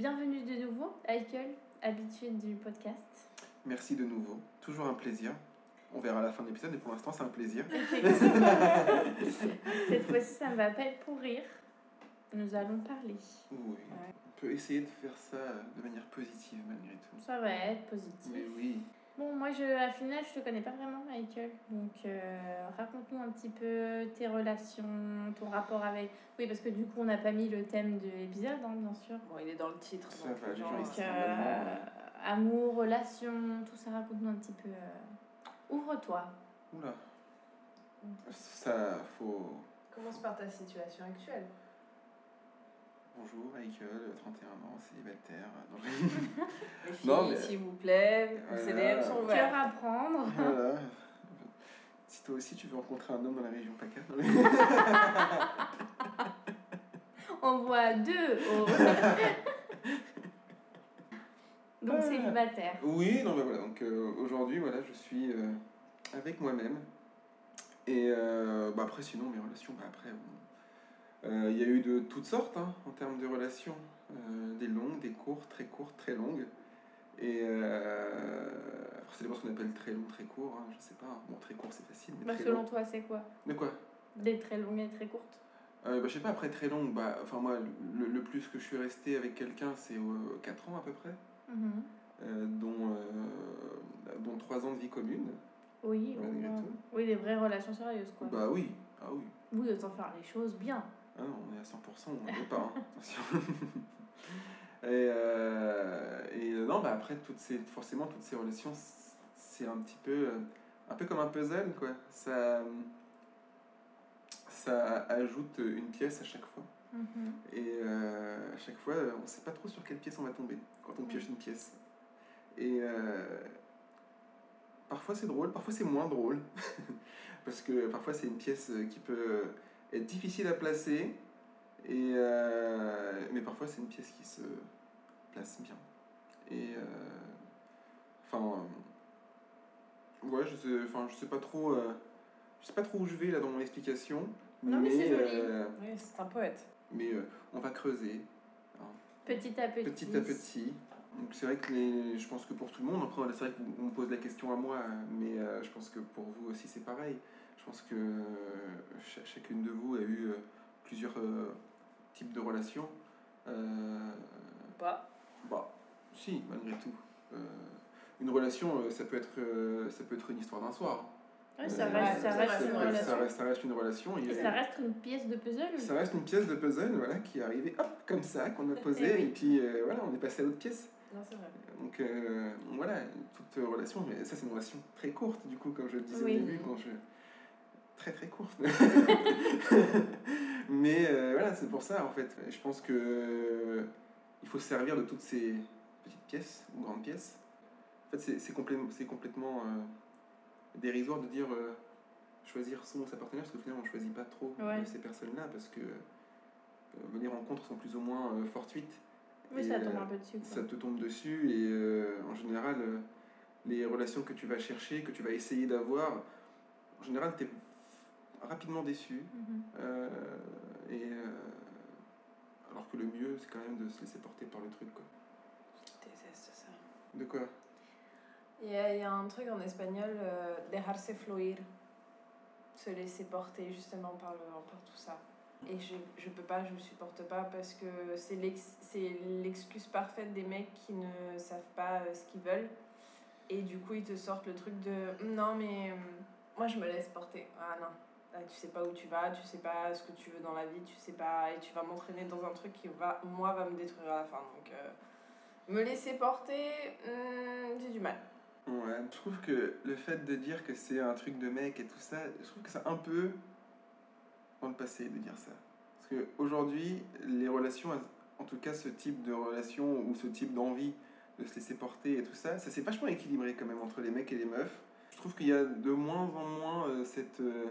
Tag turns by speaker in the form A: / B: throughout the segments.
A: Bienvenue de nouveau, Michael, habitué du podcast.
B: Merci de nouveau. Toujours un plaisir. On verra à la fin de l'épisode, mais pour l'instant, c'est un plaisir.
A: Cette fois-ci, ça ne va pas être pour rire. Nous allons parler.
B: Oui. On peut essayer de faire ça de manière positive malgré tout.
A: Ça va être positif.
B: Mais oui.
A: Bon, moi, je, à final, je te connais pas vraiment, Michael. Donc, euh, raconte-nous un petit peu tes relations, ton rapport avec. Oui, parce que du coup, on n'a pas mis le thème de l'épisode, hein, bien sûr.
C: Bon, il est dans le titre.
B: Ça
C: donc
B: va,
A: euh, amour, relations, tout ça, raconte-nous un petit peu. euh, Ouvre-toi.
B: Oula. Ça, faut.
C: Commence par ta situation actuelle.
B: Bonjour, Michael, 31 ans, célibataire. Non,
C: Les filles,
B: Non, mais-
C: s'il vous plaît,
B: Voilà.
C: les CDM sont ouverts.
A: à prendre.
B: voilà. Si toi aussi tu veux rencontrer un homme dans la région PACA.
A: On voit deux. au- Donc,
B: Ouais.
A: célibataire.
B: Oui, non, mais voilà. Donc euh, aujourd'hui, voilà, je suis euh, avec moi-même. Et euh, bah, après, sinon, mes relations, bah, après, bon, il y a eu de toutes sortes hein, en termes de relations. Euh, des longues, des courtes, très courtes, très longues. Et euh, dépend ce qu'on appelle très long, très court. Hein, je sais pas. Bon, très court, c'est facile. Mais
A: Bah,
B: très
A: selon
B: long.
A: toi, c'est quoi?
B: De quoi?
A: Des très longues et très courtes
B: euh, bah, Je sais pas, après très longue, bah, enfin, moi, le, le plus que je suis resté avec quelqu'un, c'est 4 ans à peu près.
A: Mhm.
B: euh, dont, euh, dont 3 ans de vie commune.
A: Oui,
B: tout.
A: oui, des vraies relations sérieuses, quoi.
B: Bah oui, ah oui.
A: Oui, autant faire les choses bien.
B: Ah non, on est à 100%, on ne peut pas, hein. attention. et, euh, et euh, non, bah après, toutes ces, forcément, toutes ces relations, c'est un petit peu, un peu comme un puzzle, quoi. Ça, ça ajoute une pièce à chaque fois.
A: Mhm.
B: Et euh, à chaque fois, on ne sait pas trop sur quelle pièce on va tomber quand on pioche une pièce. Et euh, parfois c'est drôle, parfois c'est moins drôle. Parce que parfois c'est une pièce qui peut être difficile à placer. Et, euh, mais parfois c'est une pièce qui se place bien. Et euh, enfin, ouais, je sais, enfin, je sais pas trop, euh, je sais pas trop où je vais là dans mon explication.
A: Non, mais c'est joli.
B: euh,
C: Oui, c'est un poète.
B: mais euh, on va creuser
A: Petit à petit.
B: petit à petit. Donc c'est vrai que les, je pense que pour tout le monde, après c'est vrai qu'on me pose la question à moi, mais euh, je pense que pour vous aussi c'est pareil. Je pense que euh, cha- chacune de vous a eu euh, plusieurs euh, types de relations. Euh,
C: Pas.
B: bah, si, malgré tout. Euh, une relation, ça peut être, euh, ça peut être une histoire d'un soir.
A: Ouais, ça reste, ça une
B: ça
A: relation.
B: reste, ça reste une relation.
A: Et ça reste une pièce de puzzle.
B: Ça reste une pièce de puzzle voilà, qui est arrivée hop, comme ça, qu'on a posée,
A: Eh oui.
B: et puis euh, voilà, on est passé à l'autre pièce.
C: Non, c'est vrai.
B: Donc euh, voilà, toute relation, mais ça c'est une relation très courte, du coup, comme je le disais
A: Oui.
B: au début, quand je. Très très courte. mais euh, voilà, c'est pour ça en fait. Je pense que euh, il faut se servir de toutes ces petites pièces, ou grandes pièces. En fait, c'est- c'est complètement, euh, dérisoire de dire choisir son ou sa partenaire, parce qu'au final on ne choisit pas trop
A: Ouais.
B: ces personnes-là, parce que les rencontres sont plus ou moins fortuites.
A: Oui, ça tombe un peu dessus. quoi.
B: ça te tombe dessus et en général les relations que tu vas chercher, que tu vas essayer d'avoir, en général tu es rapidement déçu
A: Mhm.
B: Euh, et euh, alors que le mieux c'est quand même de se laisser porter par le truc quoi.
C: Je déteste ça.
B: De quoi?
C: Il y, a, il y a un truc en espagnol, euh, dejarse fluir. Se laisser porter justement par, le, par tout ça. Et je, je peux pas, je le supporte pas parce que c'est l'ex- c'est l'excuse parfaite des mecs qui ne savent pas euh, ce qu'ils veulent. Et du coup, ils te sortent le truc de non, mais euh, moi je me laisse porter. Ah non, tu sais pas où tu vas, tu sais pas ce que tu veux dans la vie, tu sais pas. Et tu vas m'entraîner dans un truc qui, va, moi, va me détruire à la fin. Donc, euh, me laisser porter, hmm, j'ai du mal.
B: Ouais, je trouve que le fait de dire que c'est un truc de mec et tout ça, je trouve que c'est un peu dans le passé de dire ça. Parce qu'aujourd'hui, les relations, en tout cas ce type de relation ou ce type d'envie de se laisser porter et tout ça, ça s'est vachement équilibré quand même entre les mecs et les meufs. Je trouve qu'il y a de moins en moins euh, cette euh,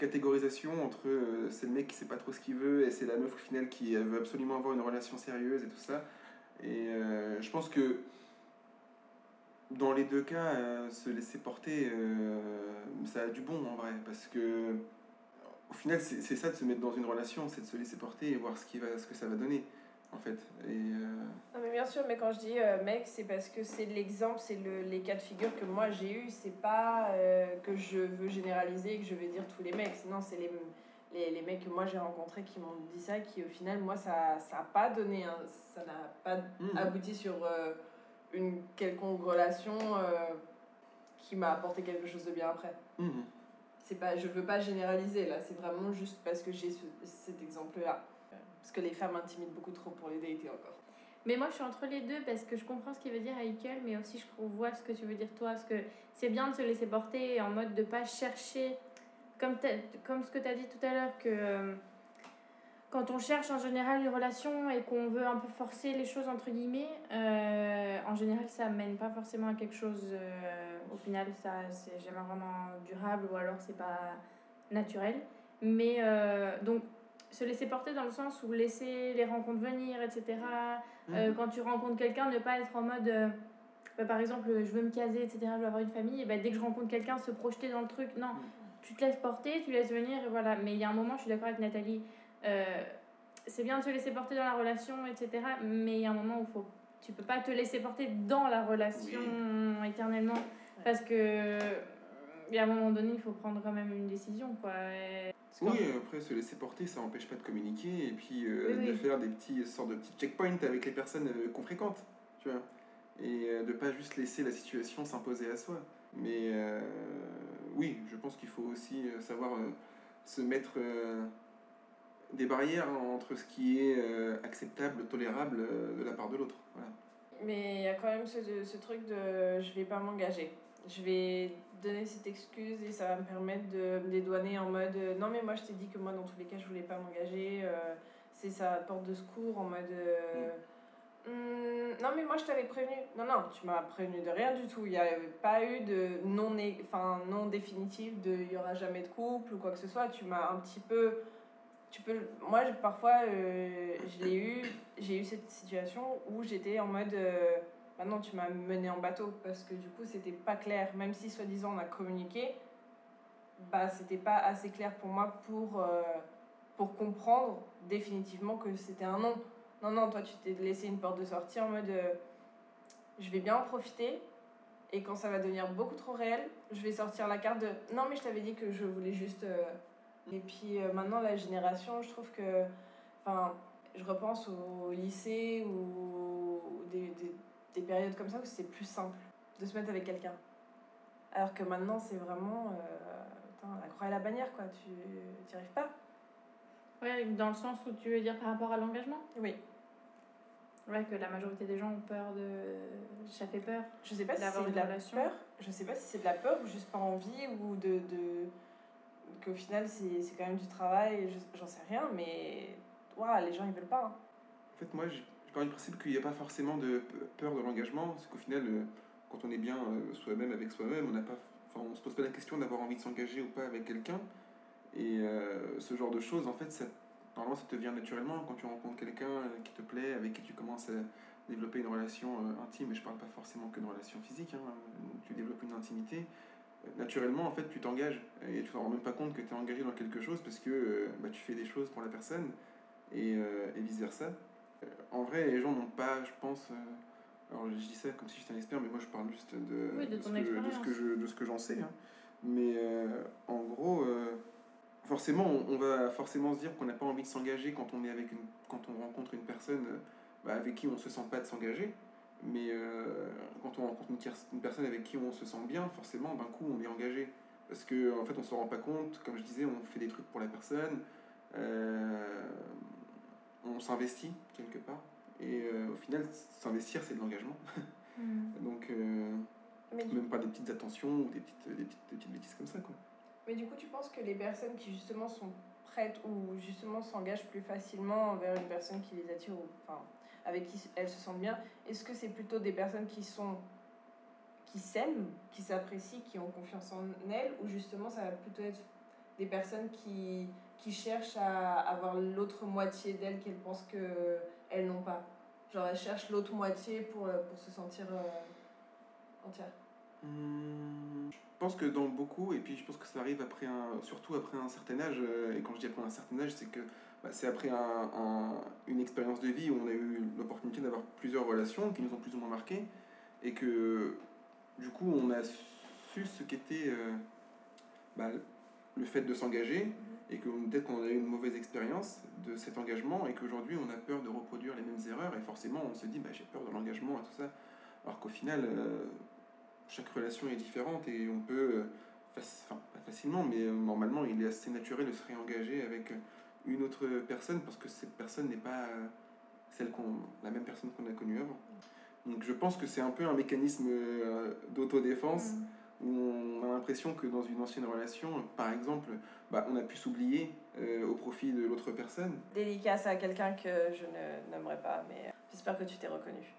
B: catégorisation entre euh, c'est le mec qui sait pas trop ce qu'il veut et c'est la meuf au final qui euh, veut absolument avoir une relation sérieuse et tout ça. Et euh, je pense que dans les deux cas, se laisser porter, ça a du bon en vrai, parce que au final, c'est ça de se mettre dans une relation, c'est de se laisser porter et voir ce, qui va, ce que ça va donner. En fait. Et, euh,
C: Non, mais bien sûr, mais quand je dis euh, mec, c'est parce que c'est l'exemple, c'est le, les cas de figure que moi j'ai eu. C'est pas euh, que je veux généraliser, que je veux dire tous les mecs. Sinon, c'est les, les, les mecs que moi j'ai rencontrés qui m'ont dit ça, qui au final, moi, ça n'a pas donné, hein, ça n'a pas
B: mhm.
C: abouti sur euh, une quelconque relation qui m'a apporté quelque chose de bien après.
B: Mhm.
C: C'est pas, je veux pas généraliser là, c'est vraiment juste parce que j'ai ce, cet exemple-là. Parce que les femmes intimident beaucoup trop pour les dater encore.
A: Mais moi, je suis entre les deux parce que je comprends ce qu'il veut dire Michael, mais aussi je vois ce que tu veux dire toi. Parce que c'est bien de se laisser porter en mode de pas chercher, comme, comme ce que tu as dit tout à l'heure, que euh, quand on cherche en général une relation et qu'on veut un peu forcer les choses, entre guillemets, euh, en général, ça mène pas forcément à quelque chose. euh, au final, ça c'est jamais vraiment durable ou alors c'est pas naturel. Mais donc, se laisser porter dans le sens où laisser les rencontres venir, etc. Euh,
B: Mhm.
A: quand tu rencontres quelqu'un, ne pas être en mode, euh, bah, par exemple, je veux me caser, etc., je veux avoir une famille, et bah, dès que je rencontre quelqu'un, se projeter dans le truc. Non, tu te laisses porter, tu laisses venir, et voilà. Mais il y a un moment, je suis d'accord avec Nathalie, euh, c'est bien de se laisser porter dans la relation, etc., mais il y a un moment où faut, tu peux pas te laisser porter dans la relation éternellement, parce que y a un moment donné, il faut prendre quand même une décision, quoi. Et-
B: Oui, après se laisser porter, ça n'empêche pas de communiquer et puis euh,
A: Oui,
B: de
A: oui.
B: faire des petits sortes de petits checkpoints avec les personnes euh, qu'on fréquente, tu vois. Et euh, de pas juste laisser la situation s'imposer à soi. Mais euh, oui, je pense qu'il faut aussi savoir euh, se mettre euh, des barrières entre ce qui est euh, acceptable, tolérable euh, de la part de l'autre. Voilà.
C: Mais il y a quand même ce, ce truc de je vais pas m'engager. Je vais donner cette excuse et ça va me permettre de me dédouaner en mode euh, non, mais moi je t'ai dit que moi dans tous les cas je voulais pas m'engager. euh, c'est sa porte de secours en mode euh, Hum, non, mais moi je t'avais prévenu. Non, non, tu m'as prévenu de rien du tout. Il n'y a pas eu de non, enfin, non définitif de il y aura jamais de couple ou quoi que ce soit. Tu m'as un petit peu. Tu peux, moi, parfois, je l'ai eu, j'ai eu cette situation où j'étais en mode. Maintenant, tu m'as mené en bateau parce que du coup, c'était pas clair. Même si, soi-disant, on a communiqué, bah, c'était pas assez clair pour moi pour, euh, pour comprendre définitivement que c'était un non. Non, non, toi, tu t'es laissé une porte de sortie en mode euh, je vais bien en profiter. Et quand ça va devenir beaucoup trop réel, je vais sortir la carte de non, mais je t'avais dit que je voulais juste. euh, Et puis maintenant, la génération, je trouve que. Enfin, je repense au lycée ou des, des périodes comme ça où c'était plus simple de se mettre avec quelqu'un. Alors que maintenant, c'est vraiment. euh, putain, la croix et la bannière, quoi. Tu n'y arrives pas.
A: Ouais, dans le sens où tu veux dire par rapport à l'engagement?
C: Oui.
A: Ouais, que la majorité des gens ont peur de. Ça fait peur.
C: Je sais pas si c'est de la
A: relation.
C: peur. Je sais pas si c'est de la peur ou juste pas envie ou de. de... qu'au final c'est c'est quand même du travail, je- j'en sais rien, mais. Ouah, les gens ils veulent pas. hein.
B: En fait, moi, j'ai parlé du principe qu'il n'y a pas forcément de pe- peur de l'engagement, parce qu'au final, euh, quand on est bien euh, soi-même avec soi-même, on n'a se pose pas la question d'avoir envie de s'engager ou pas avec quelqu'un. Et euh, ce genre de choses, en fait, ça, normalement, ça te vient naturellement quand tu rencontres quelqu'un qui te plaît, avec qui tu commences à développer une relation intime. Et je parle pas forcément que de relation physique. hein, tu développes une intimité. Naturellement, en fait, tu t'engages et tu t'en rends même pas compte que tu es engagé dans quelque chose parce que bah, tu fais des choses pour la personne et, et vice versa. Euh, En vrai, les gens n'ont pas, je pense. euh, alors, je dis ça comme si j'étais un expert, mais moi je parle juste de,
A: Oui, de
B: ce, que, de ce
A: expérience.
B: que je- de ce que j'en sais. hein. Mais euh, en gros, euh, forcément, on, on va forcément se dire qu'on n'a pas envie de s'engager quand on est avec une, quand on rencontre une personne euh, bah, avec qui on se sent pas de s'engager. Mais quand on rencontre une, personne avec qui on se sent bien, forcément, d'un coup, on est engagé. Parce que en fait, on se rend pas compte. Comme je disais, on fait des trucs pour la personne. On s'investit quelque part. Et euh, au final, s'investir, c'est de l'engagement. Donc, euh,
C: Mais
B: même pas des petites attentions ou des petites, des petites, des petites bêtises comme ça. Quoi.
C: mais du coup, tu penses que les personnes qui justement sont prêtes ou justement s'engagent plus facilement envers une personne qui les attire ou enfin, avec qui elles se sentent bien, est-ce que c'est plutôt des personnes qui sont qui s'aiment, qui s'apprécient, qui ont confiance en elles, ou justement ça va plutôt être des personnes qui, qui cherchent à avoir l'autre moitié d'elles qu'elles pensent qu'elles n'ont pas. Genre elles cherchent l'autre moitié pour, euh, pour se sentir euh, entière.
B: Hum, Je pense que dans beaucoup, et puis je pense que ça arrive après un, surtout après un certain âge, euh, et quand je dis après un certain âge, c'est que bah, c'est après un, un- une expérience de vie où on a eu l'opportunité d'avoir plusieurs relations qui nous ont plus ou moins marqué et que du coup on a su ce qu'était euh, bah, le fait de s'engager et que peut-être qu'on a eu une mauvaise expérience de cet engagement et qu'aujourd'hui on a peur de reproduire les mêmes erreurs et forcément on se dit bah, j'ai peur de l'engagement et tout ça alors qu'au final euh, chaque relation est différente et on peut euh, pas facilement mais euh, normalement il est assez naturel de se réengager avec une autre personne parce que cette personne n'est pas celle la même personne qu'on a connue avant donc je pense que c'est un peu un mécanisme d'autodéfense
A: Mm.
B: Où on a l'impression que dans une ancienne relation, par exemple, bah, on a pu s'oublier euh, au profit de l'autre personne.
C: Dédicace à quelqu'un que je ne nommerai pas, mais j'espère que tu t'es reconnu.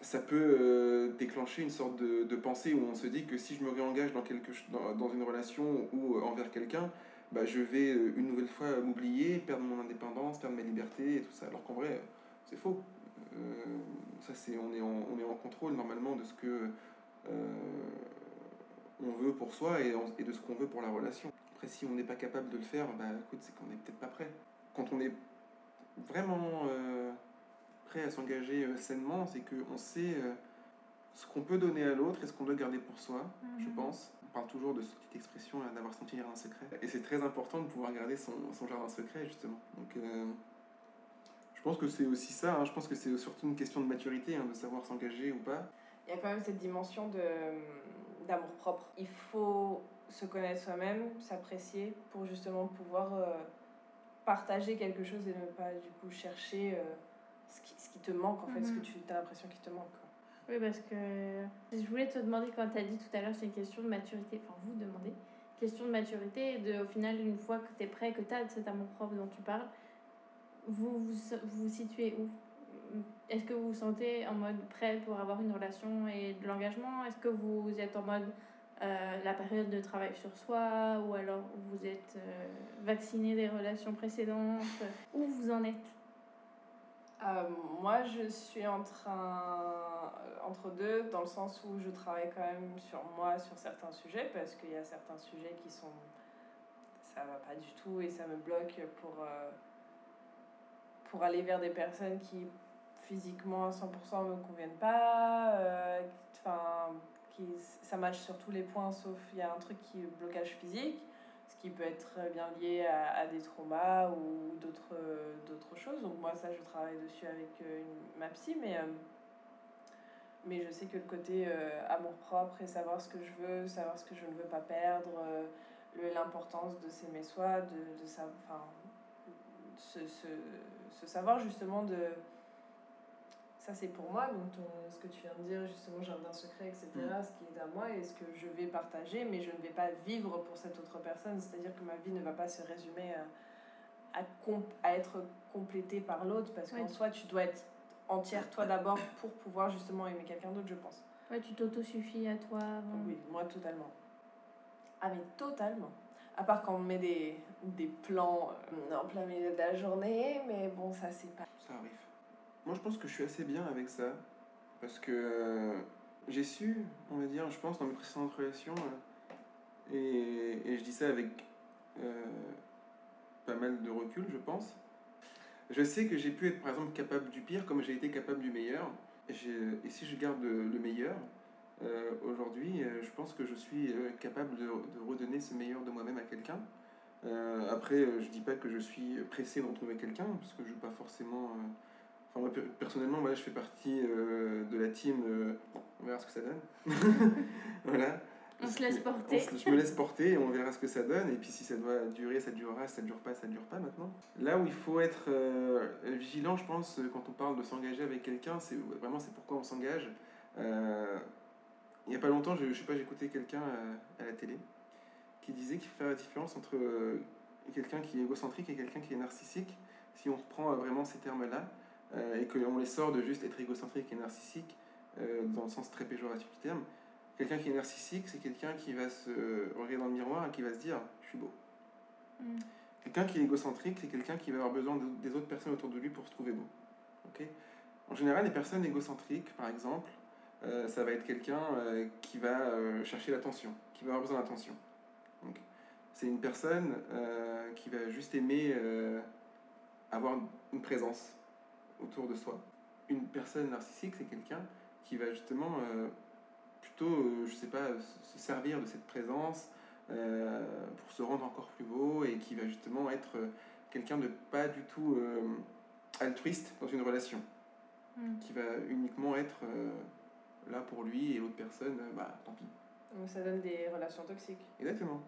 B: Ça peut euh, déclencher une sorte de, de pensée où on se dit que si je me réengage dans, quelque, dans, dans une relation ou euh, envers quelqu'un, bah, je vais euh, une nouvelle fois m'oublier, perdre mon indépendance, perdre ma liberté et tout ça. Alors qu'en vrai, euh, c'est faux. Euh, ça, c'est, on, est en, on est en contrôle normalement de ce que euh, on veut pour soi et, de ce qu'on veut pour la relation. Après, si on n'est pas capable de le faire, bah, écoute, c'est qu'on n'est peut-être pas prêt. Quand on est vraiment euh, prêt à s'engager euh, sainement, c'est qu'on sait euh, ce qu'on peut donner à l'autre et ce qu'on doit garder pour soi, je
A: Mhm.
B: pense. On parle toujours de cette petite expression d'avoir son petit jardin secret. Et c'est très important de pouvoir garder son, son jardin secret, justement. Donc, je pense que c'est aussi ça. hein. Je pense que c'est surtout une question de maturité, hein, de savoir s'engager ou pas.
C: Il y a quand même cette dimension de d'amour propre. Il faut se connaître soi-même, s'apprécier pour justement pouvoir euh, partager quelque chose et ne pas du coup chercher euh, ce, qui, ce qui te manque en fait, ce que
A: Mhm.
C: tu as l'impression qu'il te manque. quoi.
A: Oui, parce que je voulais te demander, quand tu as dit tout à l'heure, c'est une question de maturité, enfin vous demandez, question de maturité, et de, au final, une fois que tu es prêt, que tu as cet amour propre dont tu parles, vous vous, vous vous situez où? Est-ce que vous vous sentez en mode prêt pour avoir une relation et de l'engagement? Est-ce que vous êtes en mode euh, la période de travail sur soi Ou alors vous êtes euh, vacciné des relations précédentes? Où vous en êtes?
C: Euh, moi, je suis en train, entre deux, dans le sens où je travaille quand même sur moi, sur certains sujets, parce qu'il y a certains sujets qui sont. Ça va pas du tout et ça me bloque pour, pour aller vers des personnes qui physiquement à 100% me conviennent pas. euh, Enfin, ça match sur tous les points, sauf il y a un truc qui est blocage physique ce qui peut être bien lié à, des traumas ou d'autres choses. Donc moi, ça, je travaille dessus avec euh, une- ma psy, mais, euh, mais je sais que le côté euh, amour-propre et savoir ce que je veux, savoir ce que je ne veux pas perdre, l'importance de s'aimer soi, de, de ce savoir justement de... Ça, c'est pour moi, donc ton- ce que tu viens de dire, justement, jardin secret, etc.,
B: Mm.
C: ce qui est à moi et ce que je vais partager, mais je ne vais pas vivre pour cette autre personne, c'est-à-dire que ma vie ne va pas se résumer à, à, être complétée par l'autre, parce qu'en soi, tu dois être entière toi d'abord pour pouvoir justement aimer quelqu'un d'autre, je pense.
A: Ouais, tu t'autosuffis à toi avant.
C: Oui, moi, totalement. Ah, mais totalement. À part quand on met des, des plans euh, en plein milieu de la journée, mais bon, ça, c'est pas...
B: Ça arrive. Moi, je pense que je suis assez bien avec ça. Parce que euh, j'ai su, on va dire, je pense, dans mes précédentes relations, euh, et, et je dis ça avec euh, pas mal de recul, je pense. Je sais que j'ai pu être, par exemple, capable du pire comme j'ai été capable du meilleur. Et, si je garde le meilleur, aujourd'hui, je pense que je suis capable de, redonner ce meilleur de moi-même à quelqu'un. Après, je dis pas que je suis pressé de retrouver quelqu'un, parce que je veux pas forcément. Enfin, moi, per- personnellement, voilà, je fais partie euh, de la team. euh, on verra ce que ça donne. voilà.
A: On se laisse porter.
B: Se- je me laisse porter et on verra ce que ça donne. Et puis si ça doit durer, ça durera. Si ça dure pas, ça dure pas maintenant. Là où il faut être euh, vigilant, je pense, quand on parle de s'engager avec quelqu'un, c'est vraiment c'est pourquoi on s'engage. Il y a pas longtemps, je, je sais pas, j'écoutais quelqu'un à, à la télé qui disait qu'il fait la différence entre quelqu'un qui est égocentrique et quelqu'un qui est narcissique. Si on reprend vraiment ces termes-là et qu'on les sort de juste être égocentrique et narcissique euh, dans le sens très péjoratif du terme, quelqu'un qui est narcissique, c'est quelqu'un qui va se regarder dans le miroir et qui va se dire je suis beau.
A: Mm.
B: Quelqu'un qui est égocentrique, c'est quelqu'un qui va avoir besoin de- des autres personnes autour de lui pour se trouver beau. Ok? En général, les personnes égocentriques, par exemple, euh, ça va être quelqu'un euh, qui va euh, chercher l'attention, qui va avoir besoin d'attention. Donc, c'est une personne euh, qui va juste aimer euh, avoir une présence autour de soi. Une personne narcissique, c'est quelqu'un qui va justement euh, plutôt, euh, je sais pas, se servir de cette présence euh, pour se rendre encore plus beau et qui va justement être quelqu'un de pas du tout altruiste dans une relation.
A: Mm.
B: Qui va uniquement être là pour lui et l'autre personne, bah tant pis.
C: Donc ça donne des relations toxiques.
B: Exactement.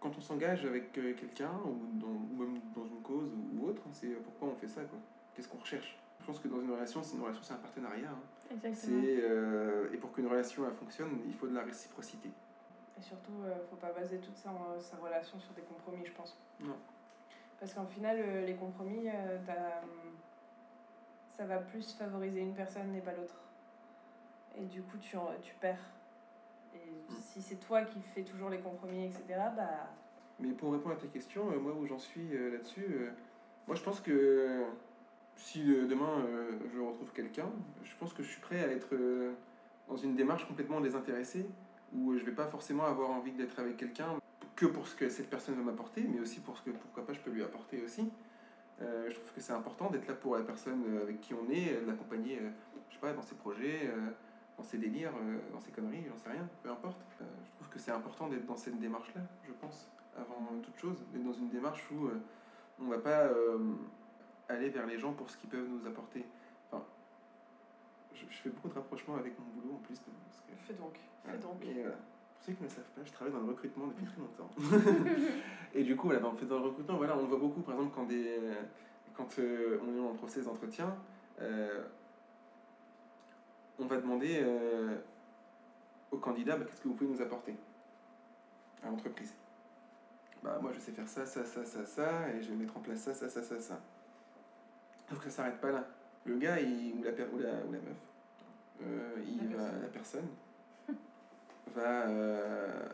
B: Quand on s'engage avec quelqu'un ou, dans, ou même dans une cause ou, autre, c'est pourquoi on fait ça, quoi. Qu'est-ce qu'on recherche? Je pense que dans une relation, c'est une relation, c'est un partenariat. hein.
A: Exactement.
B: C'est, euh, et pour qu'une relation elle fonctionne, il faut de la réciprocité.
C: Et surtout, euh, faut pas baser toute sa, sa relation sur des compromis, je pense.
B: Non.
C: Parce qu'en final, euh, les compromis, ça va plus favoriser une personne et pas l'autre. Et du coup, tu, tu perds. Et si c'est toi qui fais toujours les compromis, etc., bah.
B: Mais pour répondre à ta question, euh, moi où j'en suis euh, là-dessus, euh, moi je pense que euh, si euh, demain euh, je retrouve quelqu'un, je pense que je suis prêt à être euh, dans une démarche complètement désintéressée, où je vais pas forcément avoir envie d'être avec quelqu'un que pour ce que cette personne va m'apporter, mais aussi pour ce que pourquoi pas je peux lui apporter aussi. Je trouve que c'est important d'être là pour la personne avec qui on est, de l'accompagner, je sais pas, dans ses projets, dans ses délires, dans ses conneries, j'en sais rien, peu importe. Je trouve que c'est important d'être dans cette démarche-là, je pense, avant toute chose, d'être dans une démarche où on va pas aller vers les gens pour ce qu'ils peuvent nous apporter. Enfin, je, je fais beaucoup de rapprochements avec mon boulot en plus. parce que,
C: Fais donc. Fais donc.
B: Et voilà. Pour ceux qui ne le savent pas, je travaille dans le recrutement depuis très longtemps. et du coup, voilà, dans, dans le recrutement, voilà, on le voit beaucoup, par exemple, quand, des, quand euh, on est en process d'entretien, euh, on va demander euh, au candidat bah, qu'est-ce que vous pouvez nous apporter à l'entreprise. Bah, moi, je sais faire ça, ça, ça, ça, ça, et je vais mettre en place ça, ça, ça, ça, ça. Sauf que ça s'arrête pas là. Le gars, il, ou, la, ou, la, ou la meuf, euh, il
C: La
B: va,
C: personne.
B: la personne va euh,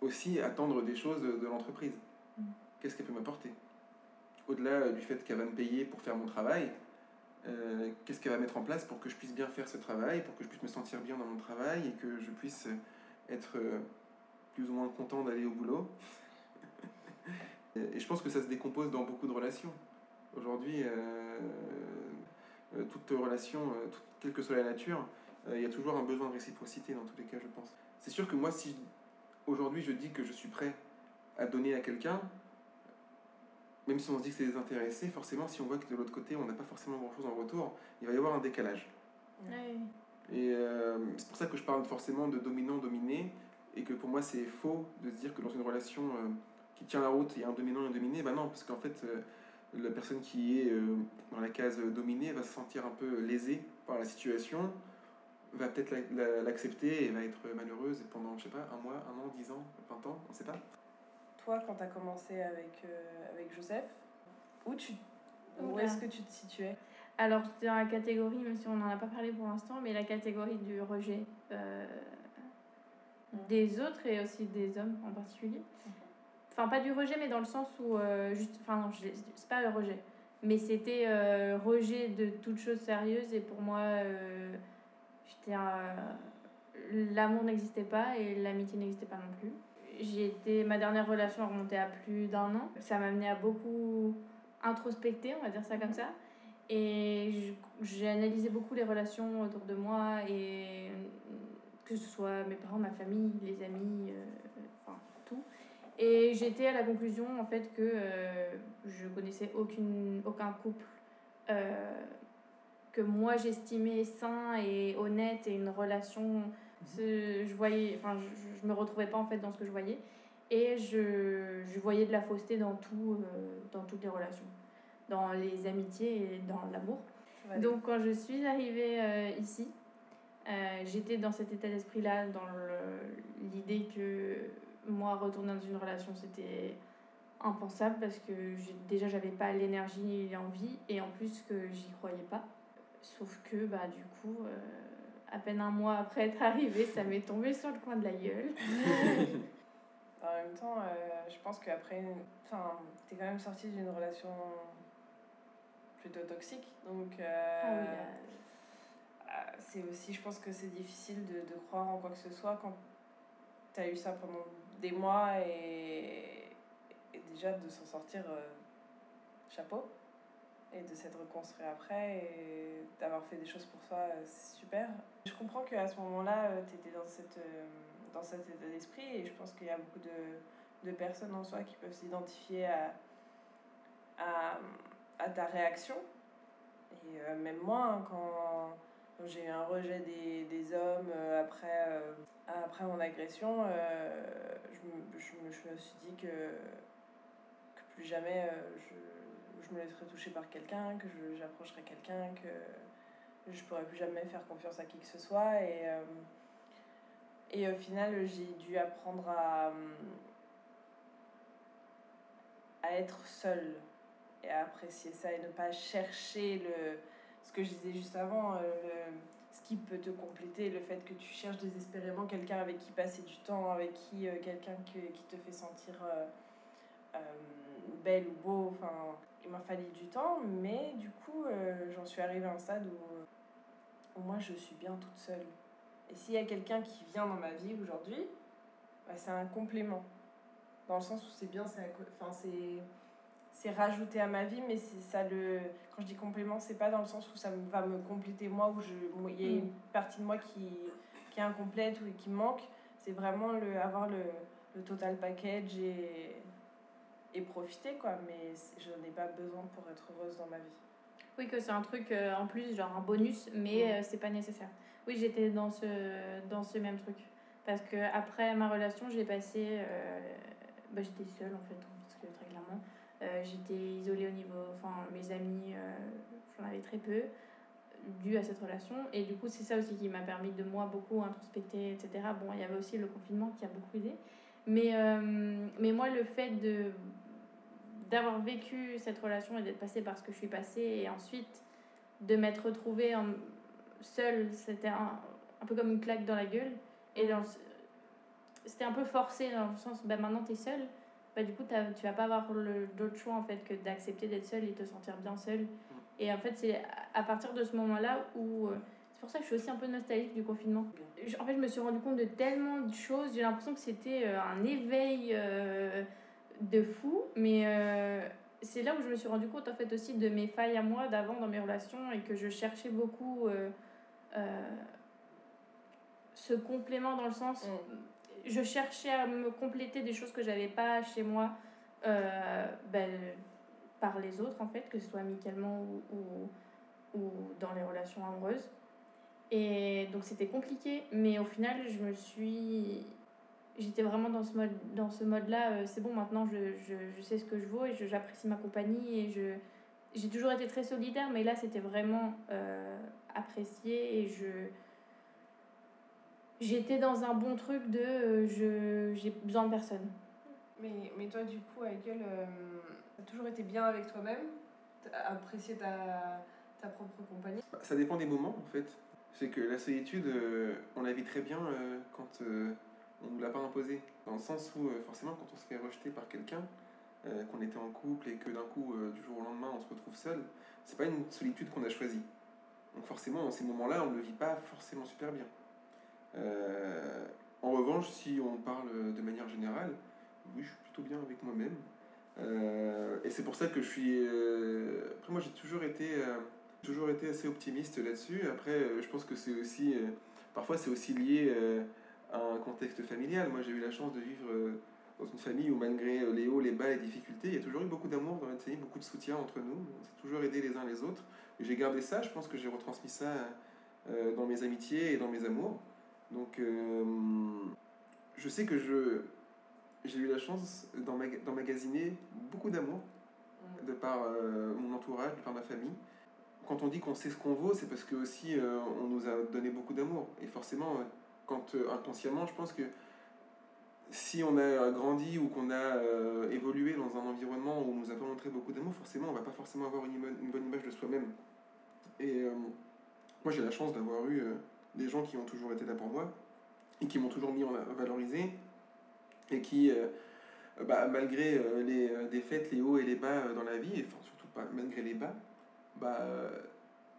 B: aussi attendre des choses de l'entreprise.
A: Mm.
B: Qu'est-ce qu'elle peut m'apporter? Au-delà du fait qu'elle va me payer pour faire mon travail, euh, qu'est-ce qu'elle va mettre en place pour que je puisse bien faire ce travail, pour que je puisse me sentir bien dans mon travail et que je puisse être euh, plus ou moins content d'aller au boulot? et je pense que ça se décompose dans beaucoup de relations. Aujourd'hui, euh, euh, toute relation, euh, toute- quelle que soit la nature, euh, il y a toujours un besoin de réciprocité dans tous les cas, je pense. C'est sûr que moi, si aujourd'hui je dis que je suis prêt à donner à quelqu'un, même si on se dit que c'est désintéressé, forcément, si on voit que de l'autre côté, on n'a pas forcément grand-chose en retour, il va y avoir un décalage. Et euh, c'est pour ça que je parle forcément de dominant-dominé, et que pour moi c'est faux de se dire que dans une relation euh, qui tient la route, il y a un dominant et un dominé. Ben non, parce qu'en fait, euh, la personne qui est euh, dans la case dominée va se sentir un peu lésée par la situation, va peut-être la- la- l'accepter et va être malheureuse pendant, je sais pas, un mois, un an, dix ans, vingt ans, on sait pas.
C: Toi, quand tu as commencé avec, euh, avec Joseph, où, tu, où est-ce que tu te situais?
A: Alors, dans la catégorie, même si on n'en a pas parlé pour l'instant, mais la catégorie du rejet euh, des autres et aussi des hommes en particulier. Enfin, pas du rejet, mais dans le sens où. euh, juste, enfin, non, c'est pas le rejet. Mais c'était euh, rejet de toute chose sérieuse et pour moi, euh, j'étais. L'amour n'existait pas et l'amitié n'existait pas non plus. J'ai été, ma dernière relation a remonté à plus d'un an. Ça m'a amené à beaucoup introspecter, on va dire ça comme ça. Et j'ai analysé beaucoup les relations autour de moi, et que ce soit mes parents, ma famille, les amis, euh. Et j'étais à la conclusion en fait que euh, je connaissais aucune, aucun couple euh, que moi j'estimais sain et honnête et une relation. ce- je voyais, enfin je, je me retrouvais pas en fait dans ce que je voyais. Et je, je voyais de la fausseté dans, tout, euh, dans toutes les relations, dans les amitiés et dans l'amour. Donc quand je suis arrivée euh, ici, j'étais dans cet état d'esprit-là, dans le- l'idée que moi, retourner dans une relation, c'était impensable parce que déjà, j'avais pas l'énergie et l'envie, et en plus que j'y croyais pas. Sauf que, bah, du coup, euh, à peine un mois après être arrivée, ça m'est tombé sur le coin de la gueule.
C: En même temps, euh, je pense qu'après, enfin, t'es quand même sortie d'une relation plutôt toxique, donc euh,
A: Ah oui,
C: ah, c'est aussi, je pense que c'est difficile de, de croire en quoi que ce soit quand t'as eu ça pendant des mois et, et déjà de s'en sortir, euh, chapeau. et de s'être reconstruit après et d'avoir fait des choses pour soi, c'est super. Je comprends qu'à ce moment-là, tu étais dans, cette, dans cet état d'esprit et je pense qu'il y a beaucoup de, de personnes en soi qui peuvent s'identifier à, à, à, ta réaction. Et même moi, hein, quand j'ai eu un rejet des, des hommes après, après mon agression, je, je, je, me suis dit que, plus jamais je je me laisserai toucher par quelqu'un, que j'approcherai quelqu'un, que je pourrais plus jamais faire confiance à qui que ce soit. Et, euh, et au final, j'ai dû apprendre à, à être seule et à apprécier ça et ne pas chercher le, ce que je disais juste avant, euh, ce qui peut te compléter, le fait que tu cherches désespérément quelqu'un avec qui passer du temps, avec qui euh, quelqu'un qui te fait sentir belle ou beau. Enfin, il m'a fallu du temps, mais du coup, euh, j'en suis arrivée à un stade où, moi, je suis bien toute seule. Et s'il y a quelqu'un qui vient dans ma vie aujourd'hui, bah, c'est un complément. Dans le sens où c'est bien, c'est enfin, c'est rajouté à ma vie, mais c'est ça le. Quand je dis complément, c'est pas dans le sens où ça va me compléter moi, où il y a une mm. partie de moi qui, qui est incomplète ou qui manque. C'est vraiment le, avoir le, le total package et et profiter, quoi. Mais je n'ai pas besoin pour être heureuse dans ma vie.
A: Oui, que c'est un truc euh, en plus, genre un bonus, mais euh, c'est pas nécessaire. Oui, j'étais dans ce, dans ce même truc. Parce que après ma relation, j'ai passé. Euh, bah, j'étais seule en fait, parce que très clairement. J'étais isolée au niveau. Enfin, mes amis, j'en avais très peu, dû à cette relation. Et du coup, c'est ça aussi qui m'a permis de moi beaucoup introspecter, etc. Bon, il y avait aussi le confinement qui a beaucoup aidé. Mais, mais moi, le fait de d'avoir vécu cette relation et d'être passée par ce que je suis passée et ensuite de m'être retrouvée seule, c'était un, un, peu comme une claque dans la gueule. Et c'était un peu forcé dans le sens, bah maintenant t'es seule, bah du coup tu vas pas avoir d'autre choix en fait que d'accepter d'être seule et te sentir bien seule. Mm. Et en fait, c'est à partir de ce moment-là où. Euh, c'est pour ça que je suis aussi un peu nostalgique du confinement. En fait, je me suis rendu compte de tellement de choses. J'ai l'impression que c'était euh, un éveil. Euh, de fou, mais c'est là où je me suis rendu compte en fait aussi de mes failles à moi d'avant dans mes relations et que je cherchais beaucoup ce complément dans le sens mm. Je cherchais à me compléter des choses que j'avais pas chez moi ben, par les autres en fait que ce soit amicalement ou, ou, dans les relations amoureuses. Et donc c'était compliqué mais au final je me suis j'étais vraiment dans ce mode dans ce mode là euh, c'est bon maintenant je, je, je, sais ce que je vaux et j'apprécie ma compagnie et je j'ai toujours été très solidaire mais là c'était vraiment euh, apprécié et je j'étais dans un bon truc de euh, je j'ai besoin de personne
C: mais, mais toi du coup avec elle tu as toujours été bien avec toi-même? Apprécié ta, ta propre compagnie?
B: Bah, ça dépend des moments en fait c'est que la solitude on la vit très bien quand on ne nous l'a pas imposé. Dans le sens où, euh, forcément, quand on se fait rejeter par quelqu'un, euh, qu'on était en couple et que d'un coup, euh, du jour au lendemain, on se retrouve seul, c'est pas une solitude qu'on a choisie. Donc forcément, dans ces moments-là, on ne le vit pas forcément super bien. En revanche, si on parle de manière générale, oui, je suis plutôt bien avec moi-même. et c'est pour ça que je suis... Après, moi, j'ai toujours été, toujours été assez optimiste là-dessus. Après, je pense que c'est aussi... Parfois, c'est aussi lié un contexte familial. Moi, j'ai eu la chance de vivre euh, dans une famille où, malgré euh, les hauts, les bas, les difficultés, il y a toujours eu beaucoup d'amour dans notre famille, beaucoup de soutien entre nous. On s'est toujours aidé les uns les autres. J'ai gardé ça, je pense que j'ai retransmis ça euh, dans mes amitiés et dans mes amours. Donc, je sais que je, j'ai eu la chance d'emmagasiner beaucoup d'amour de par mon entourage, de par ma famille. Quand on dit qu'on sait ce qu'on vaut, c'est parce que aussi on nous a donné beaucoup d'amour. Et forcément, quand euh, inconsciemment, je pense que si on a grandi ou qu'on a euh, évolué dans un environnement où on nous a pas montré beaucoup d'amour, forcément, on va pas forcément avoir une, une bonne image de soi-même. Et euh, moi, j'ai la chance d'avoir eu des gens qui ont toujours été là pour moi et qui m'ont toujours mis en valorisé et qui, bah, malgré les défaites, les hauts et les bas dans la vie, et enfin, surtout pas malgré les bas, bah,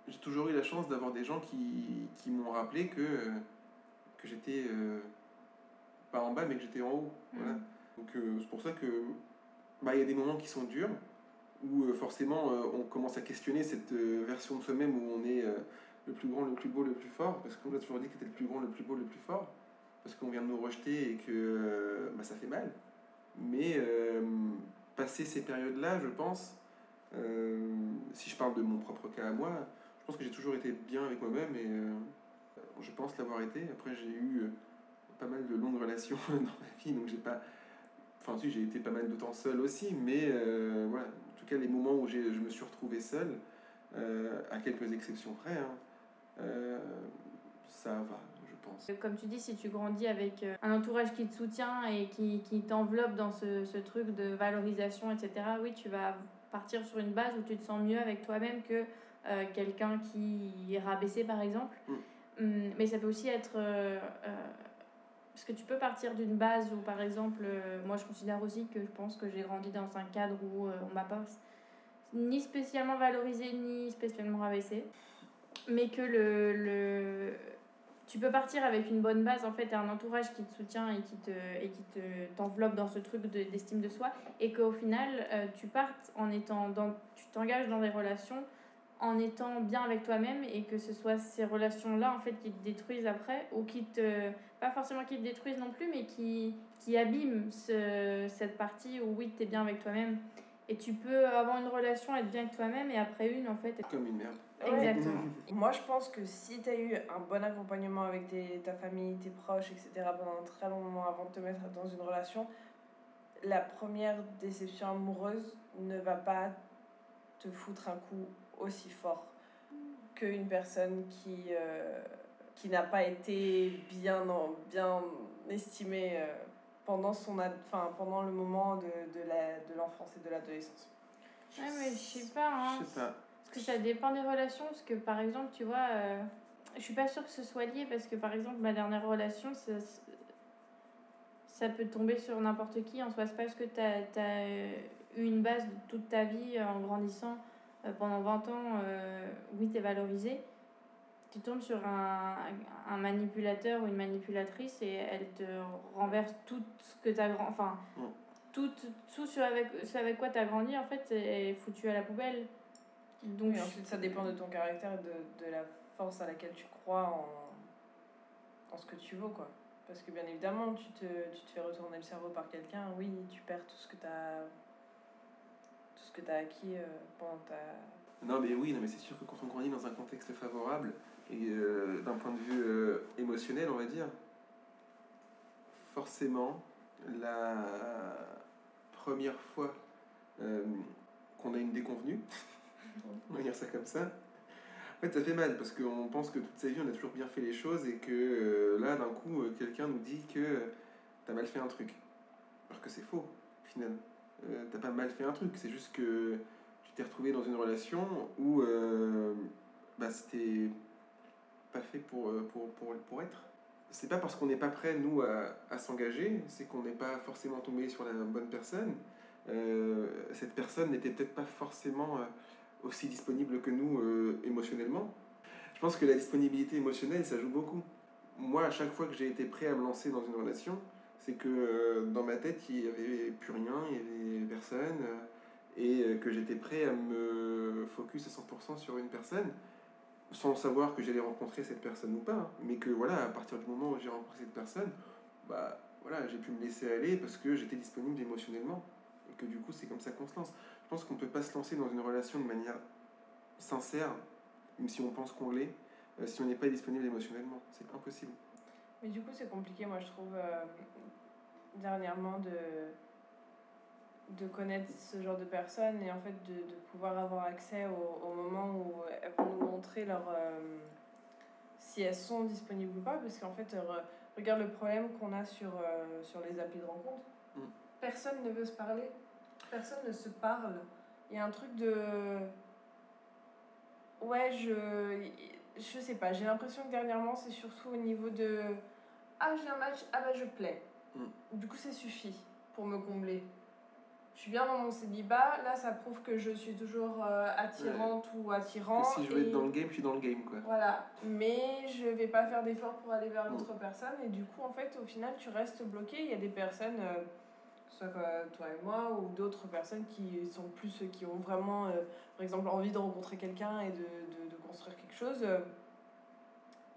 B: j'ai toujours eu la chance d'avoir des gens qui, qui m'ont rappelé que que j'étais euh, pas en bas, mais que j'étais en haut. Voilà. Mm. Donc euh, c'est pour ça que bah, il y a des moments qui sont durs, où euh, forcément euh, on commence à questionner cette euh, version de soi-même où on est euh, le plus grand, le plus beau, le plus fort, parce qu'on a toujours dit que t'étais le plus grand, le plus beau, le plus fort, parce qu'on vient de nous rejeter et que euh, bah, ça fait mal. Mais euh, passer ces périodes-là, je pense, euh, si je parle de mon propre cas à moi, je pense que j'ai toujours été bien avec moi-même et je pense l'avoir été. Après, j'ai eu pas mal de longues relations dans ma vie, donc j'ai pas. Enfin, si, j'ai été pas mal de temps seul aussi, mais voilà. En tout cas, les moments où je me suis retrouvé seul, à quelques exceptions près, hein, euh, ça va, je pense.
A: Comme tu dis, si tu grandis avec euh, un entourage qui te soutient et qui, qui t'enveloppe dans ce, ce truc de valorisation, etc., oui, tu vas partir sur une base où tu te sens mieux avec toi-même que euh, quelqu'un qui est rabaissé, par exemple.
B: Mm.
A: Hum, Mais ça peut aussi être... euh, parce que tu peux partir d'une base où, par exemple, moi je considère aussi que je pense que j'ai grandi dans un cadre où on m'a pas ni spécialement valorisé ni spécialement rabaissé, mais que le, le, tu peux partir avec une bonne base en fait et un entourage qui te soutient et qui te et qui te t'enveloppe dans ce truc de- d'estime de soi et qu'au final euh, tu partes en étant dans tu t'engages dans des relations en étant bien avec toi-même et que ce soit ces relations là en fait qui te détruisent après ou qui te pas forcément qui te détruisent non plus mais qui qui abîment ce, cette partie où oui tu es bien avec toi-même et tu peux avoir une relation être bien avec toi-même et après une en fait
B: Comme une merde.
A: exactement
C: Moi, je pense que si tu as eu un bon accompagnement avec tes- ta famille, tes proches, etc., pendant un très long moment avant de te mettre dans une relation, la première déception amoureuse ne va pas te foutre un coup aussi fort qu'une personne qui, euh, qui n'a pas été bien, en- bien estimée euh, pendant, son ad- enfin, pendant le moment de, de la- de l'enfance et de l'adolescence.
A: ouais mais je sais pas hein.
B: Je sais pas.
A: Parce que ça dépend des relations, parce que par exemple, tu vois, euh, je suis pas sûre que ce soit lié, parce que par exemple, ma dernière relation, ça, ça peut tomber sur n'importe qui. En soi, c'est pas parce que tu as, eu une base de toute ta vie euh, en grandissant euh, pendant 20 ans, euh, oui, tu es valorisé. Tu tombes sur un, un manipulateur ou une manipulatrice et elle te renverse tout ce que tu as grand... Enfin,
B: Mm.
A: tout, tout ce, avec, ce avec quoi tu as grandi, en fait, est foutu à la poubelle. Donc,
C: Et ensuite, ça dépend de ton caractère et de, de la force à laquelle tu crois en, en ce que tu vaux, quoi. Parce que bien évidemment, tu te, tu te fais retourner le cerveau par quelqu'un, oui, tu perds tout ce que tu as tout ce que tu as acquis euh, pendant ta
B: Non, mais oui, non, mais c'est sûr que quand on grandit dans un contexte favorable, euh, d'un point de vue euh, émotionnel, on va dire, forcément, la première fois euh, qu'on a une déconvenue, on va dire ça comme ça, en fait, ça fait mal parce qu'on pense que toute sa vie, on a toujours bien fait les choses et que euh, là, d'un coup, quelqu'un nous dit que t'as mal fait un truc. Alors que c'est faux, au final. Euh, t'as pas mal fait un truc, c'est juste que tu t'es retrouvé dans une relation où bah, c'était pas fait pour, euh, pour, pour, pour être. C'est pas parce qu'on n'est pas prêt, nous, à, s'engager, c'est qu'on n'est pas forcément tombé sur la bonne personne. Euh, cette personne n'était peut-être pas forcément euh, aussi disponible que nous émotionnellement. Je pense que la disponibilité émotionnelle, ça joue beaucoup. Moi, à chaque fois que j'ai été prêt à me lancer dans une relation, c'est que dans ma tête, il n'y avait plus rien, il n'y avait personne, et que j'étais prêt à me focus à 100% sur une personne, sans savoir que j'allais rencontrer cette personne ou pas, mais que voilà, à partir du moment où j'ai rencontré cette personne, bah voilà, j'ai pu me laisser aller parce que j'étais disponible émotionnellement, et que du coup, c'est comme ça qu'on se lance. Je pense qu'on ne peut pas se lancer dans une relation de manière sincère, même si on pense qu'on l'est, euh, si on n'est pas disponible émotionnellement. C'est impossible.
C: Mais du coup, c'est compliqué, moi, je trouve, euh, dernièrement, de, de connaître ce genre de personnes et en fait de, de pouvoir avoir accès au, au moment où elles vont nous montrer leur, euh, si elles sont disponibles ou pas. Parce qu'en fait, re- regarde le problème qu'on a sur, euh, sur les applis de rencontre.
B: Mm.
C: Personne ne veut se parler. Personne ne se parle. Il y a un truc de. Ouais, je. Je sais pas, j'ai l'impression que dernièrement, c'est surtout au niveau de. Ah, j'ai un match, ah bah je plais.
B: Mm.
C: Du coup, ça suffit pour me combler. Je suis bien dans mon célibat, là ça prouve que je suis toujours euh, attirante ou attirant.
B: Que si je veux
C: et-
B: être dans le game, je suis dans le game, quoi.
C: Voilà, mais je vais pas faire d'efforts pour aller vers l'autre personne et du coup en fait au final tu restes bloqué. Il y a des personnes, euh, soit toi et moi, ou d'autres personnes qui sont plus ceux qui ont vraiment, euh, par exemple, envie de rencontrer quelqu'un et de, de, de, construire quelque chose, euh,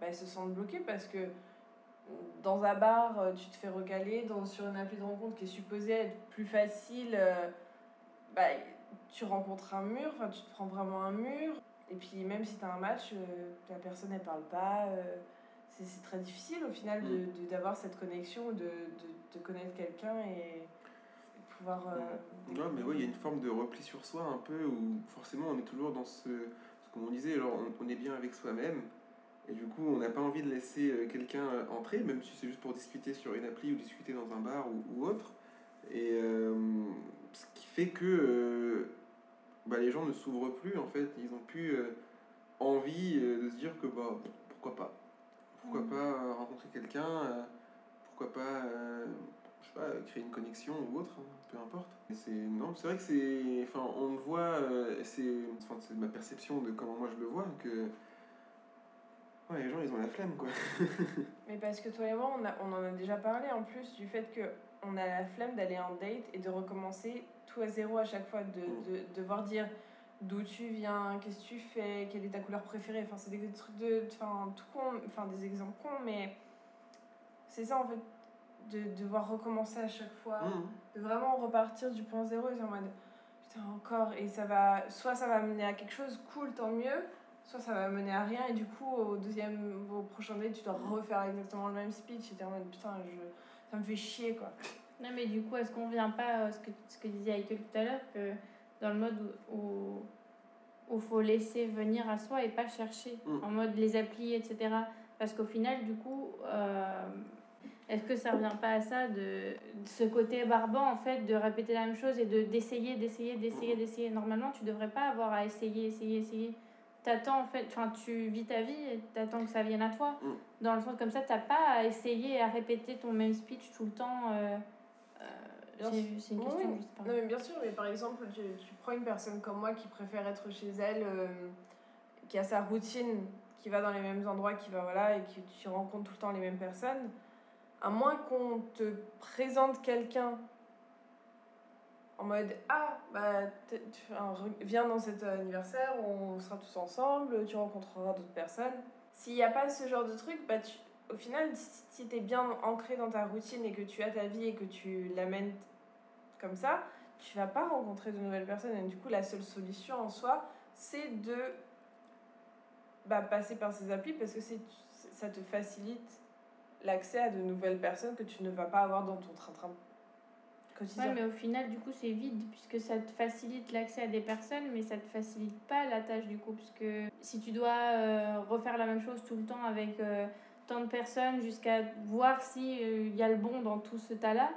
C: bah, ils se sentent bloqués parce que dans un bar, euh, tu te fais recaler, dans, sur une appli de rencontre qui est supposée être plus facile, bah, tu rencontres un mur, enfin tu te prends vraiment un mur. Et puis même si tu as un match, la personne elle parle pas. c'est très difficile au final d'avoir de, d'avoir cette connexion, de, de, de connaître quelqu'un et, pouvoir.
B: Euh, non, mais oui, il y a une forme de repli sur soi un peu où forcément on est toujours dans ce. Comme on disait, alors on, est bien avec soi-même. Et du coup, on n'a pas envie de laisser euh, quelqu'un euh, entrer, même si c'est juste pour discuter sur une appli ou discuter dans un bar ou, ou autre. Et ce qui fait que bah, les gens ne s'ouvrent plus, en fait. Ils ont plus envie de se dire que bah, pourquoi pas? Pourquoi mmh. pas rencontrer quelqu'un Pourquoi pas créer une connexion ou autre, hein, peu importe. C'est, non, c'est vrai que c'est. Enfin, on le voit, euh, c'est, enfin, c'est ma perception de comment moi je le vois, que. Ouais, les gens, ils ont la flemme, quoi.
C: Mais parce que toi et moi, on, a, on en a déjà parlé en plus du fait que on a la flemme d'aller en date et de recommencer tout à zéro à chaque fois, de, mm. de, de devoir dire d'où tu viens, qu'est-ce que tu fais, quelle est ta couleur préférée. Enfin, c'est des trucs de. Enfin, tout con, enfin, des exemples cons, mais c'est ça en fait de devoir recommencer à chaque fois, mmh. de vraiment repartir du point zéro et en mode putain encore et ça va soit ça va mener à quelque chose cool tant mieux soit ça va mener à rien et du coup au deuxième au prochain date tu dois refaire exactement le même speech et t'es en mode putain je, ça me fait chier quoi
A: non mais du coup est-ce qu'on vient pas à ce que, ce que disait Aïkel tout à l'heure que dans le mode où, où, faut laisser venir à soi et pas chercher mmh. en mode les applis etc parce qu'au final du coup euh, est-ce que ça revient pas à ça, de, ce côté barbant, en fait, de répéter la même chose et de d'essayer, d'essayer, d'essayer, d'essayer? Normalement, tu devrais pas avoir à essayer, essayer, essayer. T'attends, en fait, enfin, tu vis ta vie et t'attends que ça vienne à toi. Mm. Dans le sens comme ça, t'as pas à essayer à répéter ton même speech tout le temps. Euh, euh, c'est une question,
C: Non, mais bien sûr, mais par exemple, tu, tu, prends une personne comme moi qui préfère être chez elle, euh, qui a sa routine, qui va dans les mêmes endroits, qui va, voilà, et qui tu rencontres tout le temps les mêmes personnes à moins qu'on te présente quelqu'un en mode Ah, bah, viens dans cet anniversaire, on sera tous ensemble, tu rencontreras d'autres personnes. S'il n'y a pas ce genre de truc, bah, tu, au final, si tu es bien ancré dans ta routine et que tu as ta vie et que tu l'amènes comme ça, tu vas pas rencontrer de nouvelles personnes. Et du coup, la seule solution en soi, c'est de bah, passer par ces applis parce que ça te facilite l'accès à de nouvelles personnes que tu ne vas pas avoir dans ton train-train
A: quotidien. Ouais, mais au final, du coup, c'est vide puisque ça te facilite l'accès à des personnes, mais ça te facilite pas la tâche du coup. Parce que si tu dois euh, refaire la même chose tout le temps avec euh, tant de personnes jusqu'à voir s'il euh, y a le bon dans tout ce tas-là,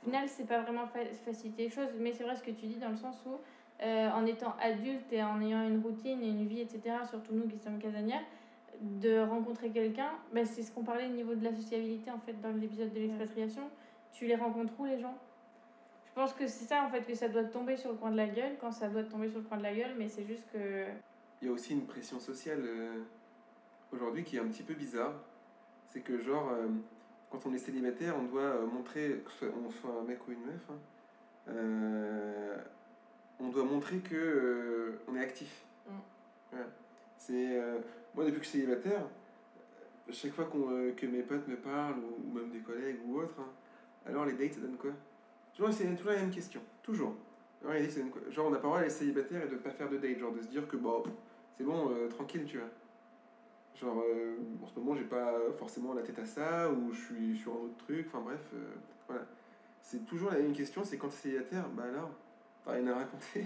A: au final, c'est pas vraiment faciliter les choses. Mais c'est vrai ce que tu dis dans le sens où, en étant adulte et en ayant une routine et une vie, etc., surtout nous qui sommes casanières, de rencontrer quelqu'un, bah, c'est ce qu'on parlait au niveau de la sociabilité en fait dans l'épisode de l'expatriation. Tu les rencontres où les gens? Je pense que c'est ça en fait que ça doit tomber sur le coin de la gueule quand ça doit tomber sur le coin de la gueule, mais c'est juste que.
B: Il y a aussi une pression sociale euh, aujourd'hui qui est un petit peu bizarre. C'est que genre euh, quand on est célibataire, on doit euh, montrer, que on soit un mec ou une meuf, hein, on doit montrer que on est actif. Mm. C'est moi, depuis que je suis célibataire, chaque fois que mes potes me parlent, ou, même des collègues ou autres, hein, alors les dates, ça donne quoi? Tu vois, c'est toujours la même question. Toujours. Alors, Genre, on n'a pas le droit d'être célibataire et de ne pas faire de date. Genre, de se dire que, bon, c'est bon, euh, tranquille, tu vois. Genre, euh, en ce moment, j'ai pas forcément la tête à ça, ou je suis sur un autre truc, enfin bref, voilà. C'est toujours la même question, c'est quand tu es célibataire, bah alors, t'as rien à raconter.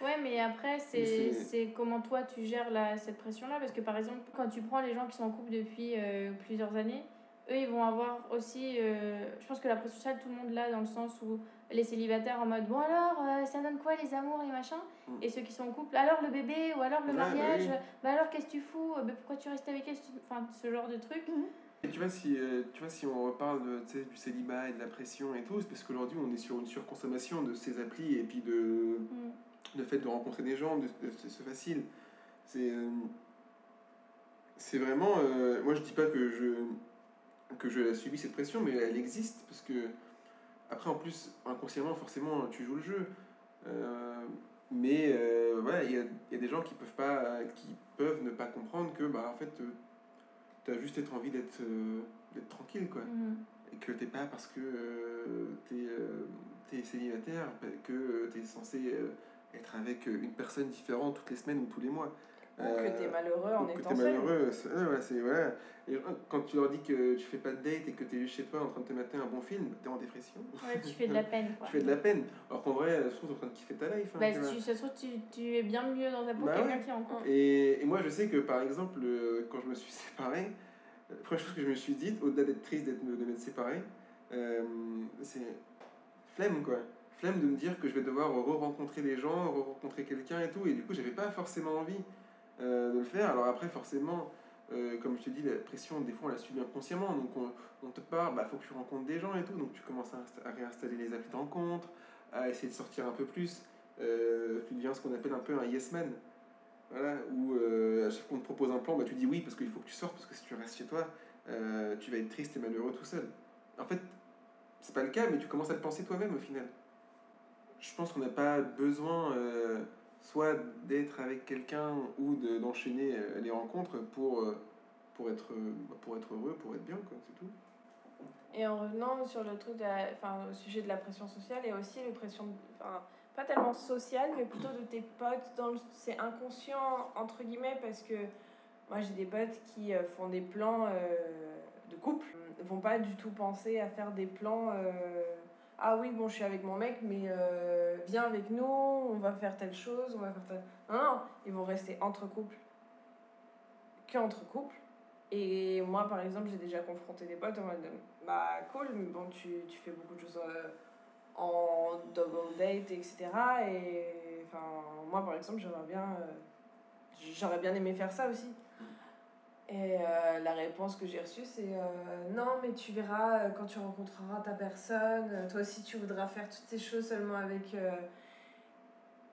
A: Ouais, mais après, c'est comment toi tu gères la, cette pression-là? Parce que par exemple, quand tu prends les gens qui sont en couple depuis euh, plusieurs années, eux, ils vont avoir aussi. Euh, je pense que la pression sociale, tout le monde l'a dans le sens où les célibataires en mode bon alors, euh, ça donne quoi les amours, les machins mm. Et ceux qui sont en couple, alors le bébé ou alors le bah mariage, bah, alors qu'est-ce que tu fous bah, Pourquoi tu restes avec elle Enfin, ce genre de truc.
B: Et tu vois, si, tu vois, si on reparle de, du célibat et de la pression et tout, c'est parce qu'aujourd'hui on est sur une surconsommation de ces applis et puis de. Mm le fait de rencontrer des gens, de, c'est facile. C'est euh, c'est vraiment. Euh, moi, je dis pas que je que je subis cette pression, mais elle existe parce que après, en plus, inconsciemment, forcément, tu joues le jeu. Euh, mais euh, voilà, il y a, y a des gens qui peuvent, pas, qui peuvent ne pas comprendre que, bah, en fait, tu as juste être envie d'être d'être tranquille, quoi.
A: Mhm.
B: Et que t'es pas parce que tu es, célibataire que tu es censé euh, être avec une personne différente toutes les semaines ou tous les mois.
C: Ou que tu es malheureux en étant
B: t'es
C: seul.
B: malheureux. c'est- ouais. Et quand tu leur dis que tu fais pas de date et que tu es juste chez toi en train de te mater un bon film, tu es en dépression.
A: Ouais, tu fais de la peine, quoi.
B: Tu fais de la peine. Alors qu'en vrai, je trouve que tu es en train de kiffer ta life. hein,
A: Bah,
B: tu
A: ça se trouve, tu, tu es bien mieux dans ta peau
B: Bah
A: que quelqu'un
B: ouais.
A: qui est en couple.
B: Et, et moi, je sais que par exemple, euh, quand je me suis séparé, la première chose que je me suis dit, au-delà d'être triste d'être, de m'être séparé, euh, c'est flemme quoi. Flemme de me dire que je vais devoir re-rencontrer des gens, re-rencontrer quelqu'un et tout. Et du coup, j'avais pas forcément envie euh, de le faire. Alors après, forcément, euh, comme je te dis, la pression, des fois, on la subit inconsciemment. Donc on, te parle, bah faut que tu rencontres des gens et tout. Donc tu commences à, insta- à réinstaller les applis de rencontre, à essayer de sortir un peu plus. Euh, tu deviens ce qu'on appelle un peu un yes man. Voilà, où à chaque fois qu'on te propose un plan, bah, tu dis oui parce qu'il faut que tu sortes, parce que si tu restes chez toi, tu vas être triste et malheureux tout seul. En fait, c'est pas le cas, mais tu commences à le penser toi-même au final. Je pense qu'on n'a pas besoin soit d'être avec quelqu'un ou de- d'enchaîner euh, les rencontres pour, euh, pour, être, euh, pour être heureux, pour être bien, c'est tout.
C: Et en revenant sur le truc, enfin, au sujet de la pression sociale, a aussi les pressions, enfin, pas tellement sociale, mais plutôt de tes potes. Dans c'est inconscient, entre guillemets, parce que moi j'ai des potes qui font des plans de couple, Ils vont pas du tout penser à faire des plans. Ah oui, bon, je suis avec mon mec, mais euh, viens avec nous, on va faire telle chose, on va faire telle. Non, non, ils vont rester entre couples. Que entre couples. Et moi, par exemple, j'ai déjà confronté des potes en mode bah cool, mais bon, tu, tu fais beaucoup de choses euh, en double date, etc. Et enfin, moi, par exemple, bien, euh, j'aurais bien aimé faire ça aussi. Et euh, la réponse que j'ai reçue, c'est euh, non, mais tu verras euh, quand tu rencontreras ta personne, toi aussi tu voudras faire toutes ces choses seulement avec.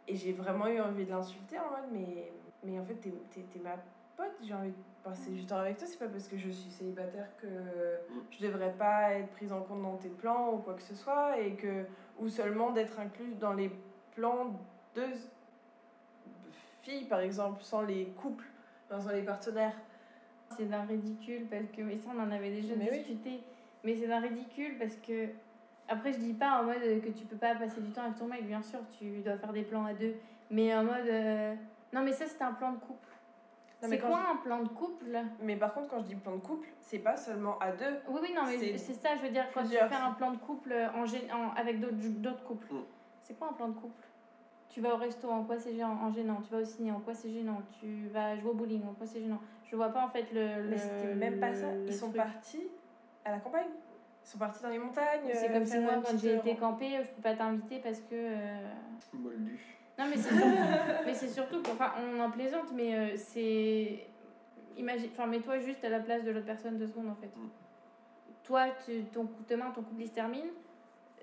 C: Et j'ai vraiment eu envie de l'insulter en mode, mais, mais en fait, t'es, t'es, ma pote, j'ai envie de passer du temps avec toi, c'est pas parce que je suis célibataire que je devrais pas être prise en compte dans tes plans ou quoi que ce soit, et que, ou seulement d'être inclus dans les plans de filles, par exemple, sans les couples, sans les partenaires.
A: C'est d'un ridicule parce que, mais ça on en avait déjà
C: Mais oui.
A: discuté, mais c'est d'un ridicule parce que, après je dis pas en mode euh, que tu peux pas passer du temps avec ton mec, bien sûr tu dois faire des plans à deux, mais en mode, euh, non mais ça c'est un plan de couple. C'est quoi un plan de couple?
C: Mais par contre, quand je dis plan de couple, c'est pas seulement à deux.
A: Oui, oui, non, mais
C: C'est
A: ça, je veux dire, quand tu
C: plusieurs.
A: fais un plan de couple en, gé- en- avec d'autres d'autres couples,
B: Mm.
A: c'est quoi un plan de couple? Tu vas au resto, en quoi c'est gênant, en gênant Tu vas au ciné, en quoi c'est gênant Tu vas jouer au bowling, en quoi c'est gênant Je vois pas en fait le. le
C: Mais c'était même pas ça. Ils sont
A: truc.
C: partis à la campagne. Ils sont partis dans les montagnes.
A: C'est
C: euh,
A: comme si moi, quand j'ai
C: euh,
A: été camper, je peux pas t'inviter parce que. euh,
B: Moldu.
A: Non, mais c'est surtout, mais c'est surtout que, enfin, on en plaisante, mais euh, c'est. Imagine, enfin, mets-toi juste à la place de l'autre personne deux secondes en fait.
B: Mm.
A: Toi, tu, ton, demain, ton couple il se termine.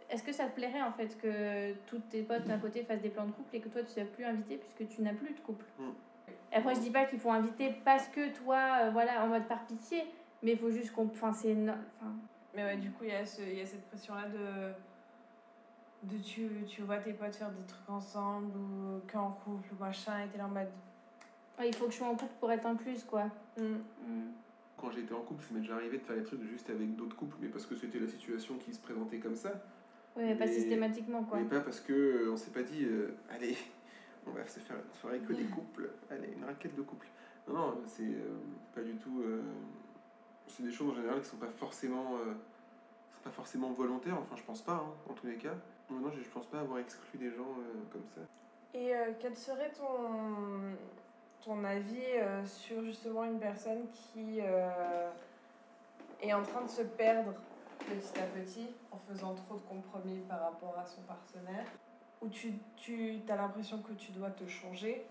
A: Est-ce que ça te plairait en fait que tous tes potes à côté fassent des plans de couple et que toi tu sois plus invité puisque tu n'as plus de couple
B: Mm.
A: Et après, je dis pas qu'il faut inviter parce que toi, euh, voilà, en mode par pitié, mais il faut juste qu'on. Enfin, c'est. no- Enfin,
C: Mais ouais, du coup, il y, a ce- il y a cette pression-là de. de tu, tu vois tes potes faire des trucs ensemble ou qu'en couple ou machin, et t'es là en mode.
A: ouais, il faut que je sois en couple pour être incluse quoi.
C: hmm,
A: Mm.
B: Quand j'étais en couple, ça m'est déjà arrivé de faire des trucs juste avec d'autres couples, mais parce que c'était la situation qui se présentait comme ça.
A: Ouais, pas
B: Mais-
A: systématiquement quoi.
B: Mais pas parce que euh, on s'est pas dit, euh, allez, on va se faire une soirée que des couples, allez, une raquette de couple. Non, non, c'est euh, pas du tout. euh, c'est des choses en général qui sont pas forcément, euh, sont pas forcément volontaires. Enfin, je pense pas, hein, en tous les cas. Non, non, je je pense pas avoir exclu des gens euh, comme ça.
C: Et euh, quel serait ton, ton avis euh, sur justement une personne qui euh, est en train de se perdre? Petit à petit en faisant trop de compromis par rapport à son partenaire Où tu, tu as l'impression que tu dois te changer,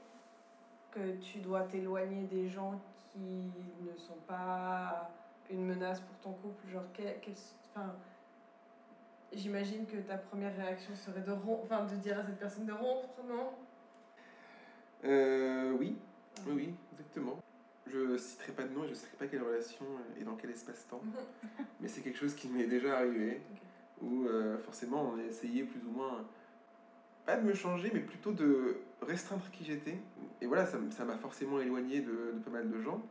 C: que tu dois t'éloigner des gens qui ne sont pas une menace pour ton couple Genre, quel, enfin, J'imagine que ta première réaction serait de, rom- enfin, de dire à cette personne de rompre, non?
B: Euh, oui, oui, oui, exactement. Je citerai pas de nom et je ne citerai pas quelle relation euh, et dans quel espace-temps. Mais c'est quelque chose qui m'est déjà arrivé. Où euh, forcément, on a essayé plus ou moins, pas de me changer, mais plutôt de restreindre qui j'étais. Et voilà, ça m'a forcément éloigné de, de pas mal de gens.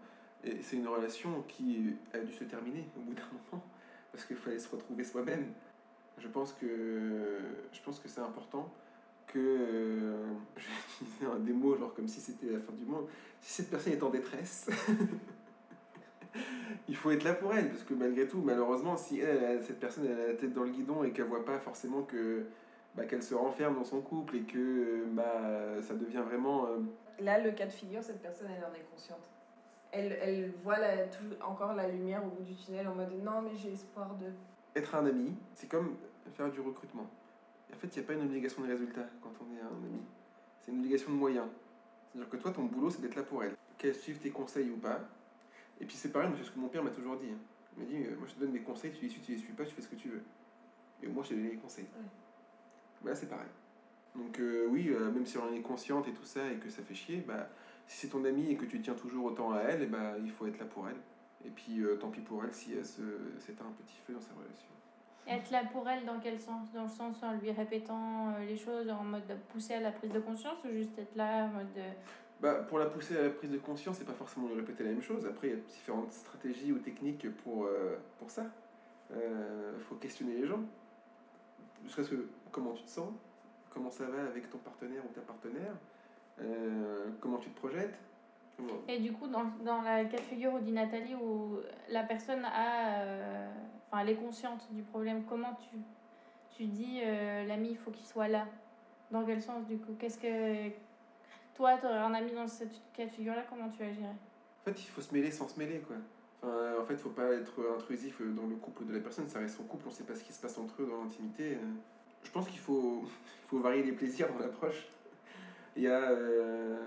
B: Et c'est une relation qui a dû se terminer au bout d'un moment, parce qu'il fallait se retrouver soi-même. Je pense que, je pense que c'est important que, euh, je vais utiliser des mots genre comme si c'était la fin du monde, si cette personne est en détresse, il faut être là pour elle, parce que malgré tout, malheureusement, si elle, cette personne elle a la tête dans le guidon et qu'elle voit pas forcément que bah, qu'elle se renferme dans son couple et que euh, bah, ça devient vraiment euh,
C: Là, le cas de figure, cette personne, elle en est consciente. Elle, elle voit la, tout- encore la lumière au bout du tunnel en mode non, mais j'ai espoir de.
B: être un ami, c'est comme faire du recrutement. En fait, il n'y a pas une obligation de résultat quand on est un ami. C'est une obligation de moyens. C'est-à-dire que toi, ton boulot, c'est d'être là pour elle. Qu'elle suive tes conseils ou pas. Et puis c'est pareil, c'est ce que mon père m'a toujours dit. Il m'a dit, euh, moi je te donne des conseils, tu les suis, tu les suis pas, tu fais ce que tu veux. Et moi, je t'ai donné les conseils. Bah, là, c'est pareil. Donc euh, oui, euh, même si on est consciente et tout ça, et que ça fait chier, bah, si c'est ton amie et que tu tiens toujours autant à elle, et bah, il faut être là pour elle. Et puis tant pis pour elle si elle s'éteint un petit feu dans sa relation.
A: Être là pour elle dans quel sens? Dans le sens en lui répétant euh, les choses en mode de pousser à la prise de conscience ou juste être là en mode de...
B: Bah, pour la pousser à la prise de conscience, c'est pas forcément de répéter la même chose. Après, il y a différentes stratégies ou techniques pour, euh, pour ça. Il faut questionner les gens. Ne serait-ce que comment tu te sens, comment ça va avec ton partenaire ou ta partenaire, euh, comment tu te projettes.
A: Et du coup, dans, dans la cas de figure où dit Nathalie, où la personne a, euh, enfin, elle est consciente du problème, comment tu, tu dis euh, l'ami, il faut qu'il soit là? Dans quel sens du coup? Qu'est-ce que toi, tu aurais un ami dans cette cas de figure-là, comment tu agirais?
B: En fait, il faut se mêler sans se mêler, quoi. Enfin, en fait, faut pas être intrusif dans le couple de la personne. Ça reste son couple, on sait pas ce qui se passe entre eux dans l'intimité. euh. Je pense qu'il faut, faut varier les plaisirs dans l'approche. Il y a euh,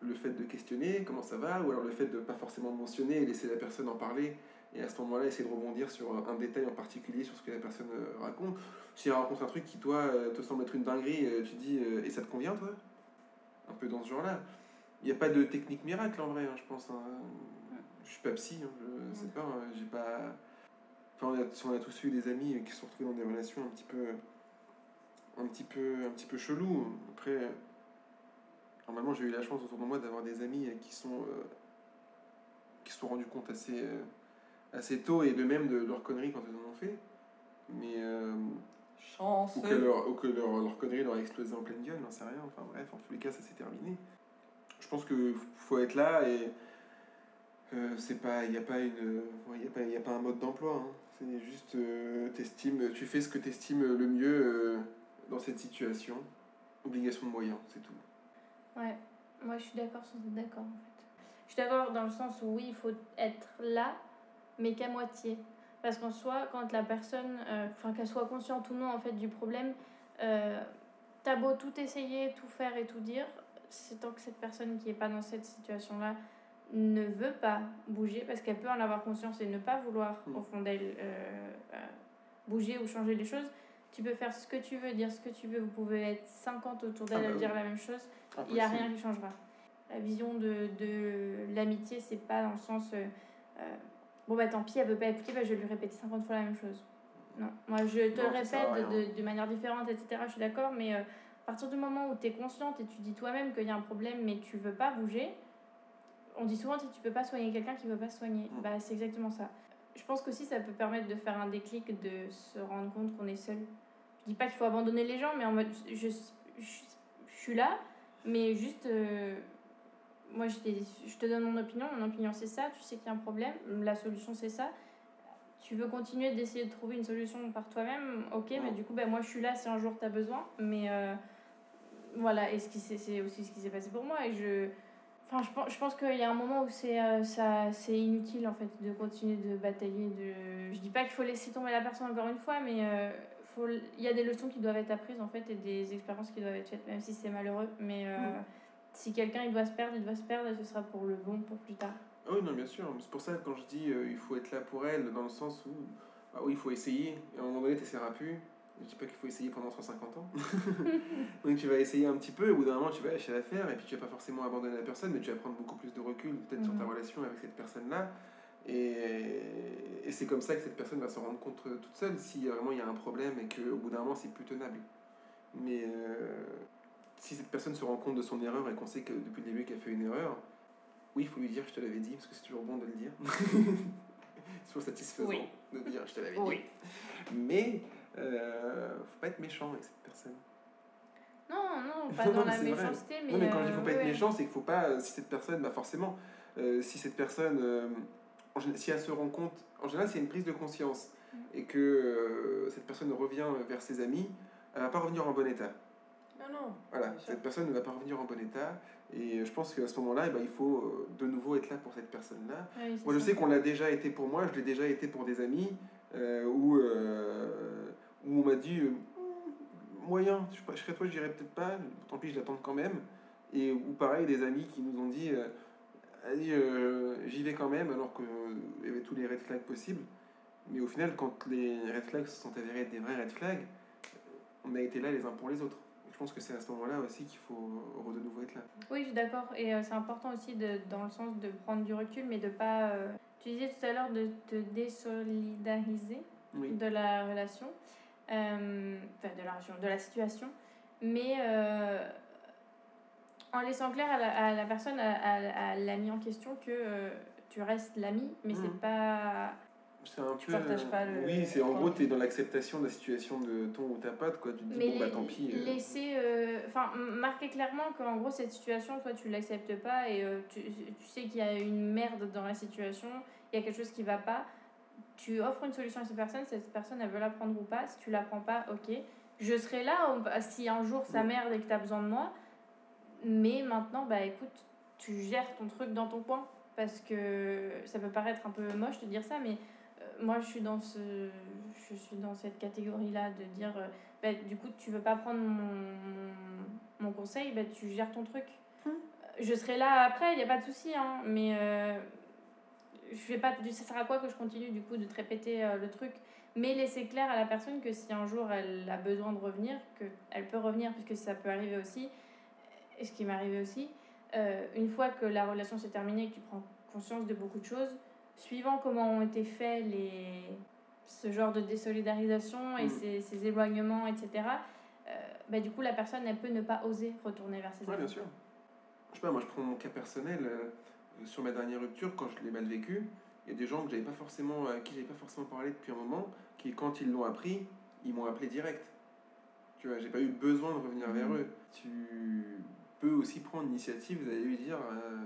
B: le fait de questionner comment ça va, ou alors le fait de pas forcément mentionner et laisser la personne en parler. Et à ce moment-là, essayer de rebondir sur un détail en particulier sur ce que la personne euh, raconte. Si elle raconte un truc qui, toi, euh, te semble être une dinguerie, euh, tu dis euh, Et ça te convient, toi? Un peu dans ce genre-là. Il n'y a pas de technique miracle en vrai, hein, je pense. hein. Je suis pas psy, hein, je sais pas, hein, j'ai pas. Enfin, on a, tous eu des amis qui se sont retrouvés dans des relations un petit peu. un petit peu, un petit peu chelou. Après, normalement, j'ai eu la chance autour de moi d'avoir des amis qui sont. euh, qui se sont rendus compte assez, euh, assez tôt et de même de leurs conneries quand ils en ont fait. Mais. euh, ou que, leur, ou que leur, leur connerie leur a explosé en pleine gueule, j'en sais rien. Enfin bref, en tous les cas, ça s'est terminé. Je pense qu'il faut être là et euh, c'est pas, il n'y a pas une, ouais, y a pas, y a pas un mode d'emploi. hein. C'est juste, euh, t'estimes, tu fais ce que tu estimes le mieux euh, dans cette situation. Obligation de moyens, c'est tout.
A: Ouais, moi je suis d'accord sans être d'accord en fait. Je suis d'accord dans le sens où oui, il faut être là, mais qu'à moitié. Parce qu'en soi, quand la personne, euh, enfin qu'elle soit consciente ou non en fait du problème, euh, t'as beau tout essayer, tout faire et tout dire, c'est tant que cette personne qui est pas dans cette situation-là ne veut pas bouger, parce qu'elle peut en avoir conscience et ne pas vouloir
B: Mm.
A: au fond d'elle euh, bouger ou changer les choses, tu peux faire ce que tu veux, dire ce que tu veux, vous pouvez être 50 autour d'elle
B: Ah bah
A: à
B: oui.
A: dire la même chose il n'y a rien qui changera. La vision de, de l'amitié, c'est pas dans le sens euh, bon bah tant pis, elle veut pas écouter, bah, je vais lui répéter 50 fois la même chose. Non, moi je te
B: Non,
A: le répète de, de manière différente, etc. Je suis d'accord, mais euh, à partir du moment où tu es consciente et tu dis toi-même qu'il y a un problème, mais tu veux pas bouger, on dit souvent tu peux pas soigner quelqu'un qui veut pas se soigner.
B: Mm.
A: Bah, c'est exactement ça. Je pense qu'aussi ça peut permettre de faire un déclic, de se rendre compte qu'on est seul. Je dis pas qu'il faut abandonner les gens, mais en mode je, je, je suis là, mais juste, euh, moi je, je te donne mon opinion, mon opinion c'est ça, tu sais qu'il y a un problème, la solution c'est ça. Tu veux continuer d'essayer de trouver une solution par toi-même, ok, mais du coup, ben, moi je suis là si un jour tu as besoin, mais euh, voilà, et ce c'est aussi ce qui s'est passé pour moi, et je. Enfin, je pense, je pense qu'il y a un moment où c'est euh, ça c'est inutile en fait de continuer de batailler. De... Je dis pas qu'il faut laisser tomber la personne encore une fois, mais euh, faut, il y a des leçons qui doivent être apprises en fait et des expériences qui doivent être faites, même si c'est malheureux. Mais. Si quelqu'un il doit se perdre, il doit se perdre et ce sera pour le bon pour plus tard.
B: Ah Oui, non, bien sûr. C'est pour ça que quand je dis euh, il faut être là pour elle, dans le sens où, bah oui, il faut essayer. Et à un moment donné, tu n'essaieras plus. Je dis pas qu'il faut essayer pendant 150 ans. Donc tu vas essayer un petit peu, et au bout d'un moment, tu vas lâcher l'affaire, et puis tu vas pas forcément abandonner la personne, mais tu vas prendre beaucoup plus de recul, peut-être sur ta
A: Mhm.
B: relation avec cette personne-là. Et, et c'est comme ça que cette personne va se rendre compte toute seule si vraiment il y a un problème et qu'au bout d'un moment c'est plus tenable. Mais euh, si cette personne se rend compte de son erreur et qu'on sait que depuis le début qu'elle fait une erreur, oui, il faut lui dire je te l'avais dit parce que c'est toujours bon de le dire. c'est toujours satisfaisant
C: Oui.
B: de dire je te l'avais
C: Oui.
B: dit. Mais euh, faut pas être méchant avec cette personne.
A: Non, non, pas
B: Non,
A: dans la
B: vrai.
A: méchanceté, mais.
B: non, mais quand je dis
A: euh,
B: faut pas
A: ouais,
B: être méchant, c'est qu'il faut pas. euh, Si cette personne, bah forcément, euh, si cette personne, euh, en si elle se rend compte, en général, c'est une prise de conscience
A: Mm.
B: et que cette personne revient vers ses amis, elle va pas revenir en bon état.
C: Non, non.
B: Voilà, cette personne ne va pas revenir en bon état. Et je pense qu'à ce moment-là, eh ben, il faut euh, de nouveau être là pour cette personne-là.
A: Oui,
B: Moi, je sais qu'on l'a déjà été pour moi, je l'ai déjà été pour des amis, euh, où, euh, où on m'a dit euh, moyen, je, je serais toi, j'irais peut-être pas, tant pis, je l'attends quand même. Et ou pareil, des amis qui nous ont dit euh, euh, j'y vais quand même, alors qu'il y avait tous les red flags possibles. Mais au final, quand les red flags se sont avérés être des vrais red flags, on a été là les uns pour les autres. Je pense que c'est à ce moment-là aussi qu'il faut de nouveau être là.
A: Oui, je suis d'accord. Et euh, c'est important aussi de, dans le sens de prendre du recul, mais de pas. euh, tu disais tout à l'heure de te désolidariser
B: Oui.
A: de la relation, euh, enfin de la relation, de la situation, mais en laissant clair à la, à la personne, à, à- à l'ami en question, que tu restes l'ami, mais
B: Mhm.
A: c'est pas.
B: C'est un
C: Tu
B: peu.
C: partages pas le-
B: Oui, c'est en gros, tu es dans l'acceptation de la situation de ton ou ta pote, quoi. Tu te dis,
A: Mais
B: bon, bah tant pis. euh,
A: laisser, euh, enfin, m- marquer clairement qu'en gros, cette situation, toi, tu l'acceptes pas et euh, tu, tu sais qu'il y a une merde dans la situation, il y a quelque chose qui va pas. Tu offres une solution à cette personne, cette personne, elle veut la prendre ou pas. Si tu la prends pas, ok. Je serai là si un jour ça merde et que tu as besoin de moi. Mais maintenant, bah écoute, tu gères ton truc dans ton coin. Parce que ça peut paraître un peu moche de dire ça, mais euh, moi je suis dans ce je suis dans cette catégorie là de dire euh, bah, du coup tu veux pas prendre mon, mon conseil bah, tu gères ton truc
B: Hmm.
A: je serai là après il n'y a pas de souci hein, mais euh, je vais pas ça sert à quoi que je continue du coup de te répéter euh, le truc mais laisser clair à la personne que si un jour elle a besoin de revenir que elle peut revenir puisque ça peut arriver aussi et ce qui m'est arrivé aussi euh, une fois que la relation s'est terminée que tu prends conscience de beaucoup de choses suivant comment ont été faits les ce genre de désolidarisation et
B: Mm.
A: ces, ces éloignements etc euh, bah, du coup la personne elle peut ne pas oser retourner vers ses
B: Ouais,
A: amis
B: bien sûr. Je sais pas, moi je prends mon cas personnel. euh, sur ma dernière rupture, quand je l'ai mal vécu, il y a des gens que j'avais pas forcément, à qui j'avais pas forcément parlé depuis un moment, qui quand ils l'ont appris, ils m'ont appelé direct. Tu vois, j'ai pas eu besoin de revenir vers
A: Mhm.
B: eux. Tu peux aussi prendre l'initiative d'aller lui dire euh,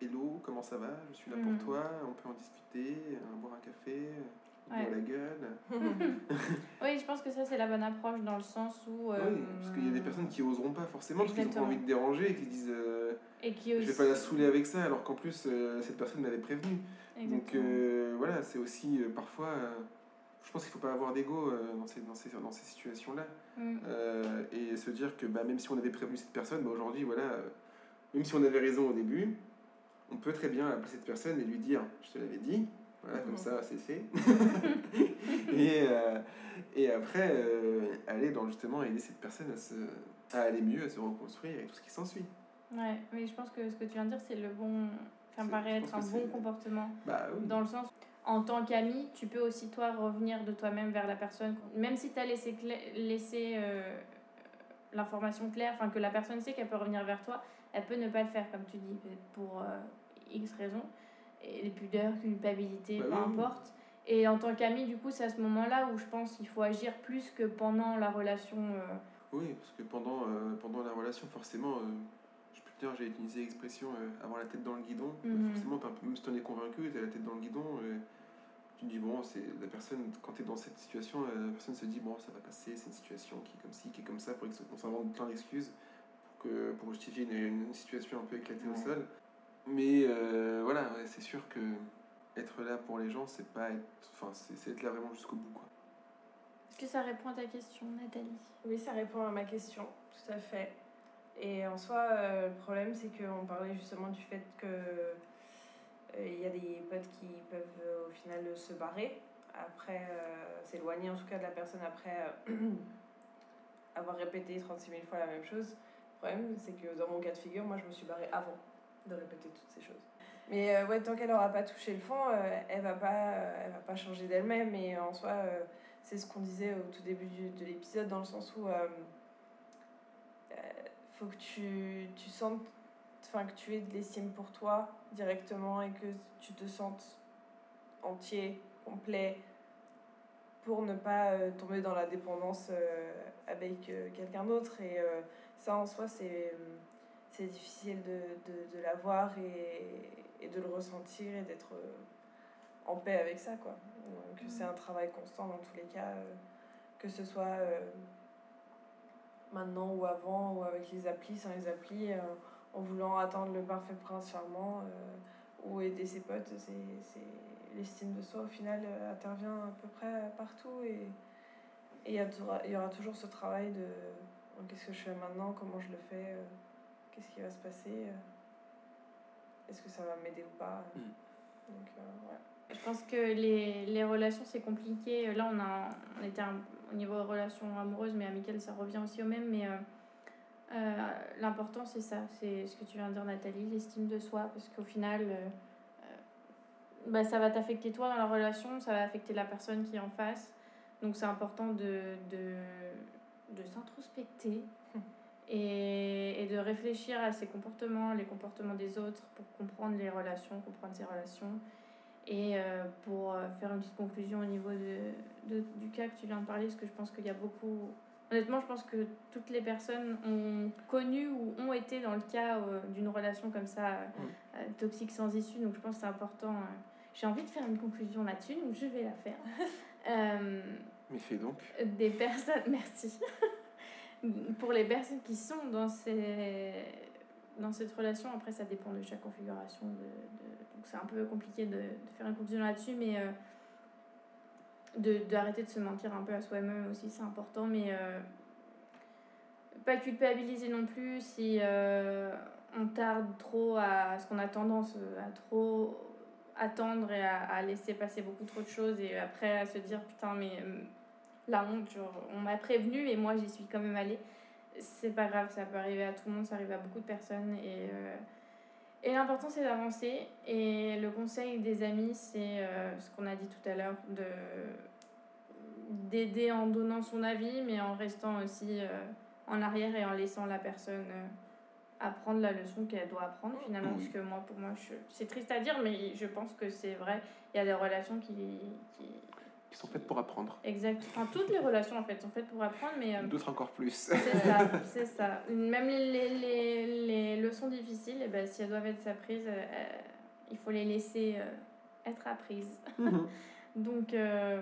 B: Hello, comment ça va? Je suis là pour toi, on peut en discuter, euh, boire un café, euh,
A: Ouais.
B: boire la gueule.
A: oui je pense que ça c'est la bonne approche dans le sens où euh,
B: Oui, parce qu'il y a des personnes qui oseront pas forcément, parce qu'ils ont pas
A: Exactement.
B: envie de déranger et qui disent euh,
A: et qui
B: Je vais pas la saouler avec ça, alors qu'en plus, euh, cette personne m'avait prévenu. Donc
A: Exactement.
B: euh, voilà, c'est aussi parfois. je pense qu'il faut pas avoir d'ego dans ces, dans ces, dans ces situations-là.
A: Mm.
B: Euh, et se dire que bah, même si on avait prévenu cette personne, bah, aujourd'hui, voilà, même si on avait raison au début, on peut très bien appeler cette personne et lui dire Je te l'avais dit. Voilà, comme ça, c'est fait. et, euh, et après, euh, aller dans justement aider cette personne à, se, à aller mieux, à se reconstruire et tout ce qui s'ensuit.
A: Ouais, mais je pense que ce que tu viens de dire, c'est le bon. Ça me paraît être un bon comportement.
B: Bah oui.
A: Dans le sens, en tant qu'ami, tu peux aussi, toi, revenir de toi-même vers la personne. Même si tu as laissé, cla- laissé euh, l'information claire, enfin que la personne sait qu'elle peut revenir vers toi, elle peut ne pas le faire, comme tu dis, pour euh, X raisons. Et les pudeurs, culpabilité,
B: Bah
A: peu
B: oui.
A: importe. Et en tant qu'ami, du coup, c'est à ce moment-là où je pense qu'il faut agir plus que pendant la relation. euh,
B: Oui, parce que pendant, euh, pendant la relation, forcément, euh, je peux te dire, j'ai utilisé l'expression avoir la tête dans le guidon.
A: Mhm.
B: Forcément, t'es même si tu en es convaincu, tu as la tête dans le guidon. tu te dis, bon, c'est la personne, quand tu es dans cette situation, la personne se dit, bon, ça va passer, c'est une situation qui est comme ci, qui est comme ça, pour ex- on s'invente plein d'excuses que, pour justifier une, une situation un peu éclatée au sol. Mais euh, voilà, ouais, c'est sûr que être là pour les gens, c'est pas être, enfin, c'est c'est être là vraiment jusqu'au bout, quoi.
A: Est-ce que ça répond à ta question, Nathalie?
C: Oui, ça répond à ma question, tout à fait. Et en soi, euh, le problème, c'est qu'on parlait justement du fait que euh, il y a des potes qui peuvent euh, au final se barrer, après euh, s'éloigner en tout cas de la personne après euh, avoir répété 36 000 fois la même chose. Le problème, c'est que dans mon cas de figure, moi, je me suis barrée avant de répéter toutes ces choses. Mais euh, ouais, tant qu'elle aura pas touché le fond, euh, elle va euh, va pas changer d'elle-même. Et en soi, euh, c'est ce qu'on disait au tout début de l'épisode, dans le sens où euh, faut que tu, tu sentes, enfin que tu aies de l'estime pour toi directement et que tu te sentes entier, complet, pour ne pas tomber dans la dépendance avec quelqu'un d'autre. Et ça, en soi, c'est c'est difficile de, de, de l'avoir et, et de le ressentir et d'être euh, en paix avec ça. Quoi. Donc,
A: Mhm.
C: c'est un travail constant dans tous les cas, euh, que ce soit euh, maintenant ou avant, ou avec les applis, sans les applis, euh, en voulant attendre le parfait prince charmant ou aider ses potes. C'est, c'est... L'estime de soi, au final, intervient à peu près partout et et il y, a aura toujours ce travail de qu'est-ce que je fais maintenant, comment je le fais, euh, qu'est-ce qui va se passer, euh, est-ce que ça va m'aider ou pas?
B: Mm.
C: Donc, euh, ouais.
A: Je pense que les, les relations, c'est compliqué. Là, on, a, on était un- au niveau relations amoureuses, mais amicales, ça revient aussi au même. Mais euh, euh, l'important, c'est ça. C'est ce que tu viens de dire, Nathalie, l'estime de soi. Parce qu'au final, bah, ça va t'affecter toi dans la relation, ça va affecter la personne qui est en face. Donc, c'est important de, de, de s'introspecter et, et de réfléchir à ses comportements, les comportements des autres, pour comprendre les relations, comprendre ses relations. Et euh, pour euh, faire une petite conclusion au niveau de, de- du cas que tu viens de parler, parce que je pense qu'il y a beaucoup... Honnêtement, je pense que toutes les personnes ont connu ou ont été dans le cas euh, d'une relation comme ça, euh, toxique sans issue. Donc je pense que c'est important. J'ai envie de faire une conclusion là-dessus, donc je vais la faire.
B: Mais fais donc.
A: des personnes, merci, pour les personnes qui sont dans, ces, dans cette relation, après ça dépend de chaque configuration, de, donc c'est un peu compliqué de, faire une conclusion là-dessus, mais euh, de d'arrêter de se mentir un peu à soi-même aussi, c'est important, mais euh, pas culpabiliser non plus si euh, on tarde trop à ce qu'on a tendance à trop attendre et à, laisser passer beaucoup trop de choses et après à se dire putain mais la honte on m'a prévenu et moi j'y suis quand même allée. C'est pas grave ça peut arriver à tout le monde ça arrive à beaucoup de personnes et euh, et l'important c'est d'avancer. Et le conseil des amis c'est euh, ce qu'on a dit tout à l'heure de d'aider en donnant son avis mais en restant aussi euh, en arrière et en laissant la personne apprendre la leçon qu'elle doit apprendre finalement. Parce que moi pour moi c'est triste à dire mais je pense que c'est vrai. Il y a des relations qui, qui...
B: Qui sont faites pour apprendre.
A: exact enfin toutes les relations en fait sont faites pour apprendre mais euh,
B: D'autres encore plus.
A: c'est ça c'est ça même les, les, les, les leçons difficiles eh ben, si elles doivent être apprises euh, euh, il faut les laisser euh, être apprises
B: Mhm.
A: donc, euh,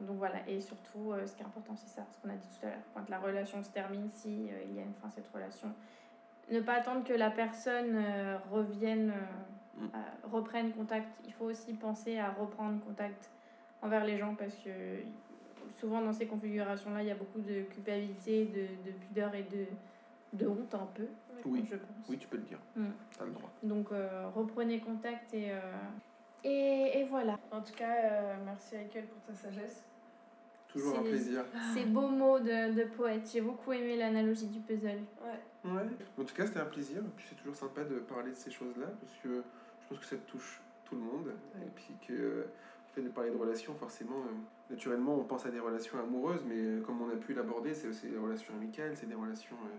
A: donc voilà, et surtout, euh, ce qui est important, c'est ça, ce qu'on a dit tout à l'heure. Quand la relation se termine, si euh, il y a une fin à cette relation, ne pas attendre que la personne euh, revienne, euh,
B: Mm.
A: reprenne contact. Il faut aussi penser à reprendre contact envers les gens parce que souvent dans ces configurations-là, il y a beaucoup de culpabilité, de, de pudeur et de, de honte un peu,
B: Oui.
A: je pense.
B: Oui, tu peux le dire.
A: Mm.
B: T'as le droit.
A: Donc euh, reprenez contact et, euh, et, et voilà.
C: En tout cas, euh, merci Michael pour ta sagesse.
B: Toujours un plaisir.
A: Ces beaux mots de, de poète. J'ai beaucoup aimé l'analogie du puzzle.
C: Ouais.
B: Ouais. En tout cas, c'était un plaisir. Et puis c'est toujours sympa de parler de ces choses-là parce que je pense que ça touche tout le monde.
C: Ouais.
B: Et puis que euh, de parler de relations, forcément, euh, naturellement, on pense à des relations amoureuses, mais euh, comme on a pu l'aborder, c'est aussi des relations amicales, c'est des relations euh,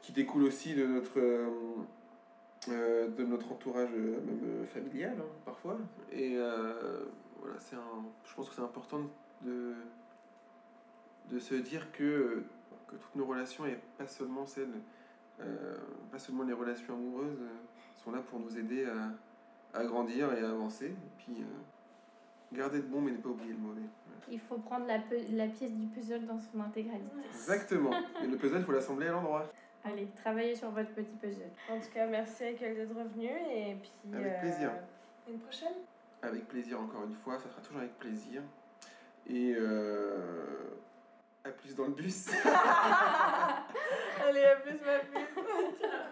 B: qui découlent aussi de notre, de notre entourage même familial, hein, parfois. Et voilà, c'est un, je pense que c'est important de, de se dire que, que toutes nos relations, et pas seulement celles, pas seulement les relations amoureuses, sont là pour nous aider à, grandir et à avancer. Puis, garder de bon, mais ne pas oublier le mauvais.
A: Il faut prendre la, la pièce du puzzle dans son intégralité.
B: Exactement. Et le puzzle, il faut l'assembler à l'endroit.
A: Allez, travaillez sur votre petit puzzle.
C: En tout cas, merci Michael d'être revenu et puis.
B: Avec
C: euh,
B: plaisir.
C: Une prochaine.
B: Avec plaisir, encore une fois. Ça sera toujours avec plaisir. Et euh, à plus dans le bus.
C: Allez, à plus, ma puce.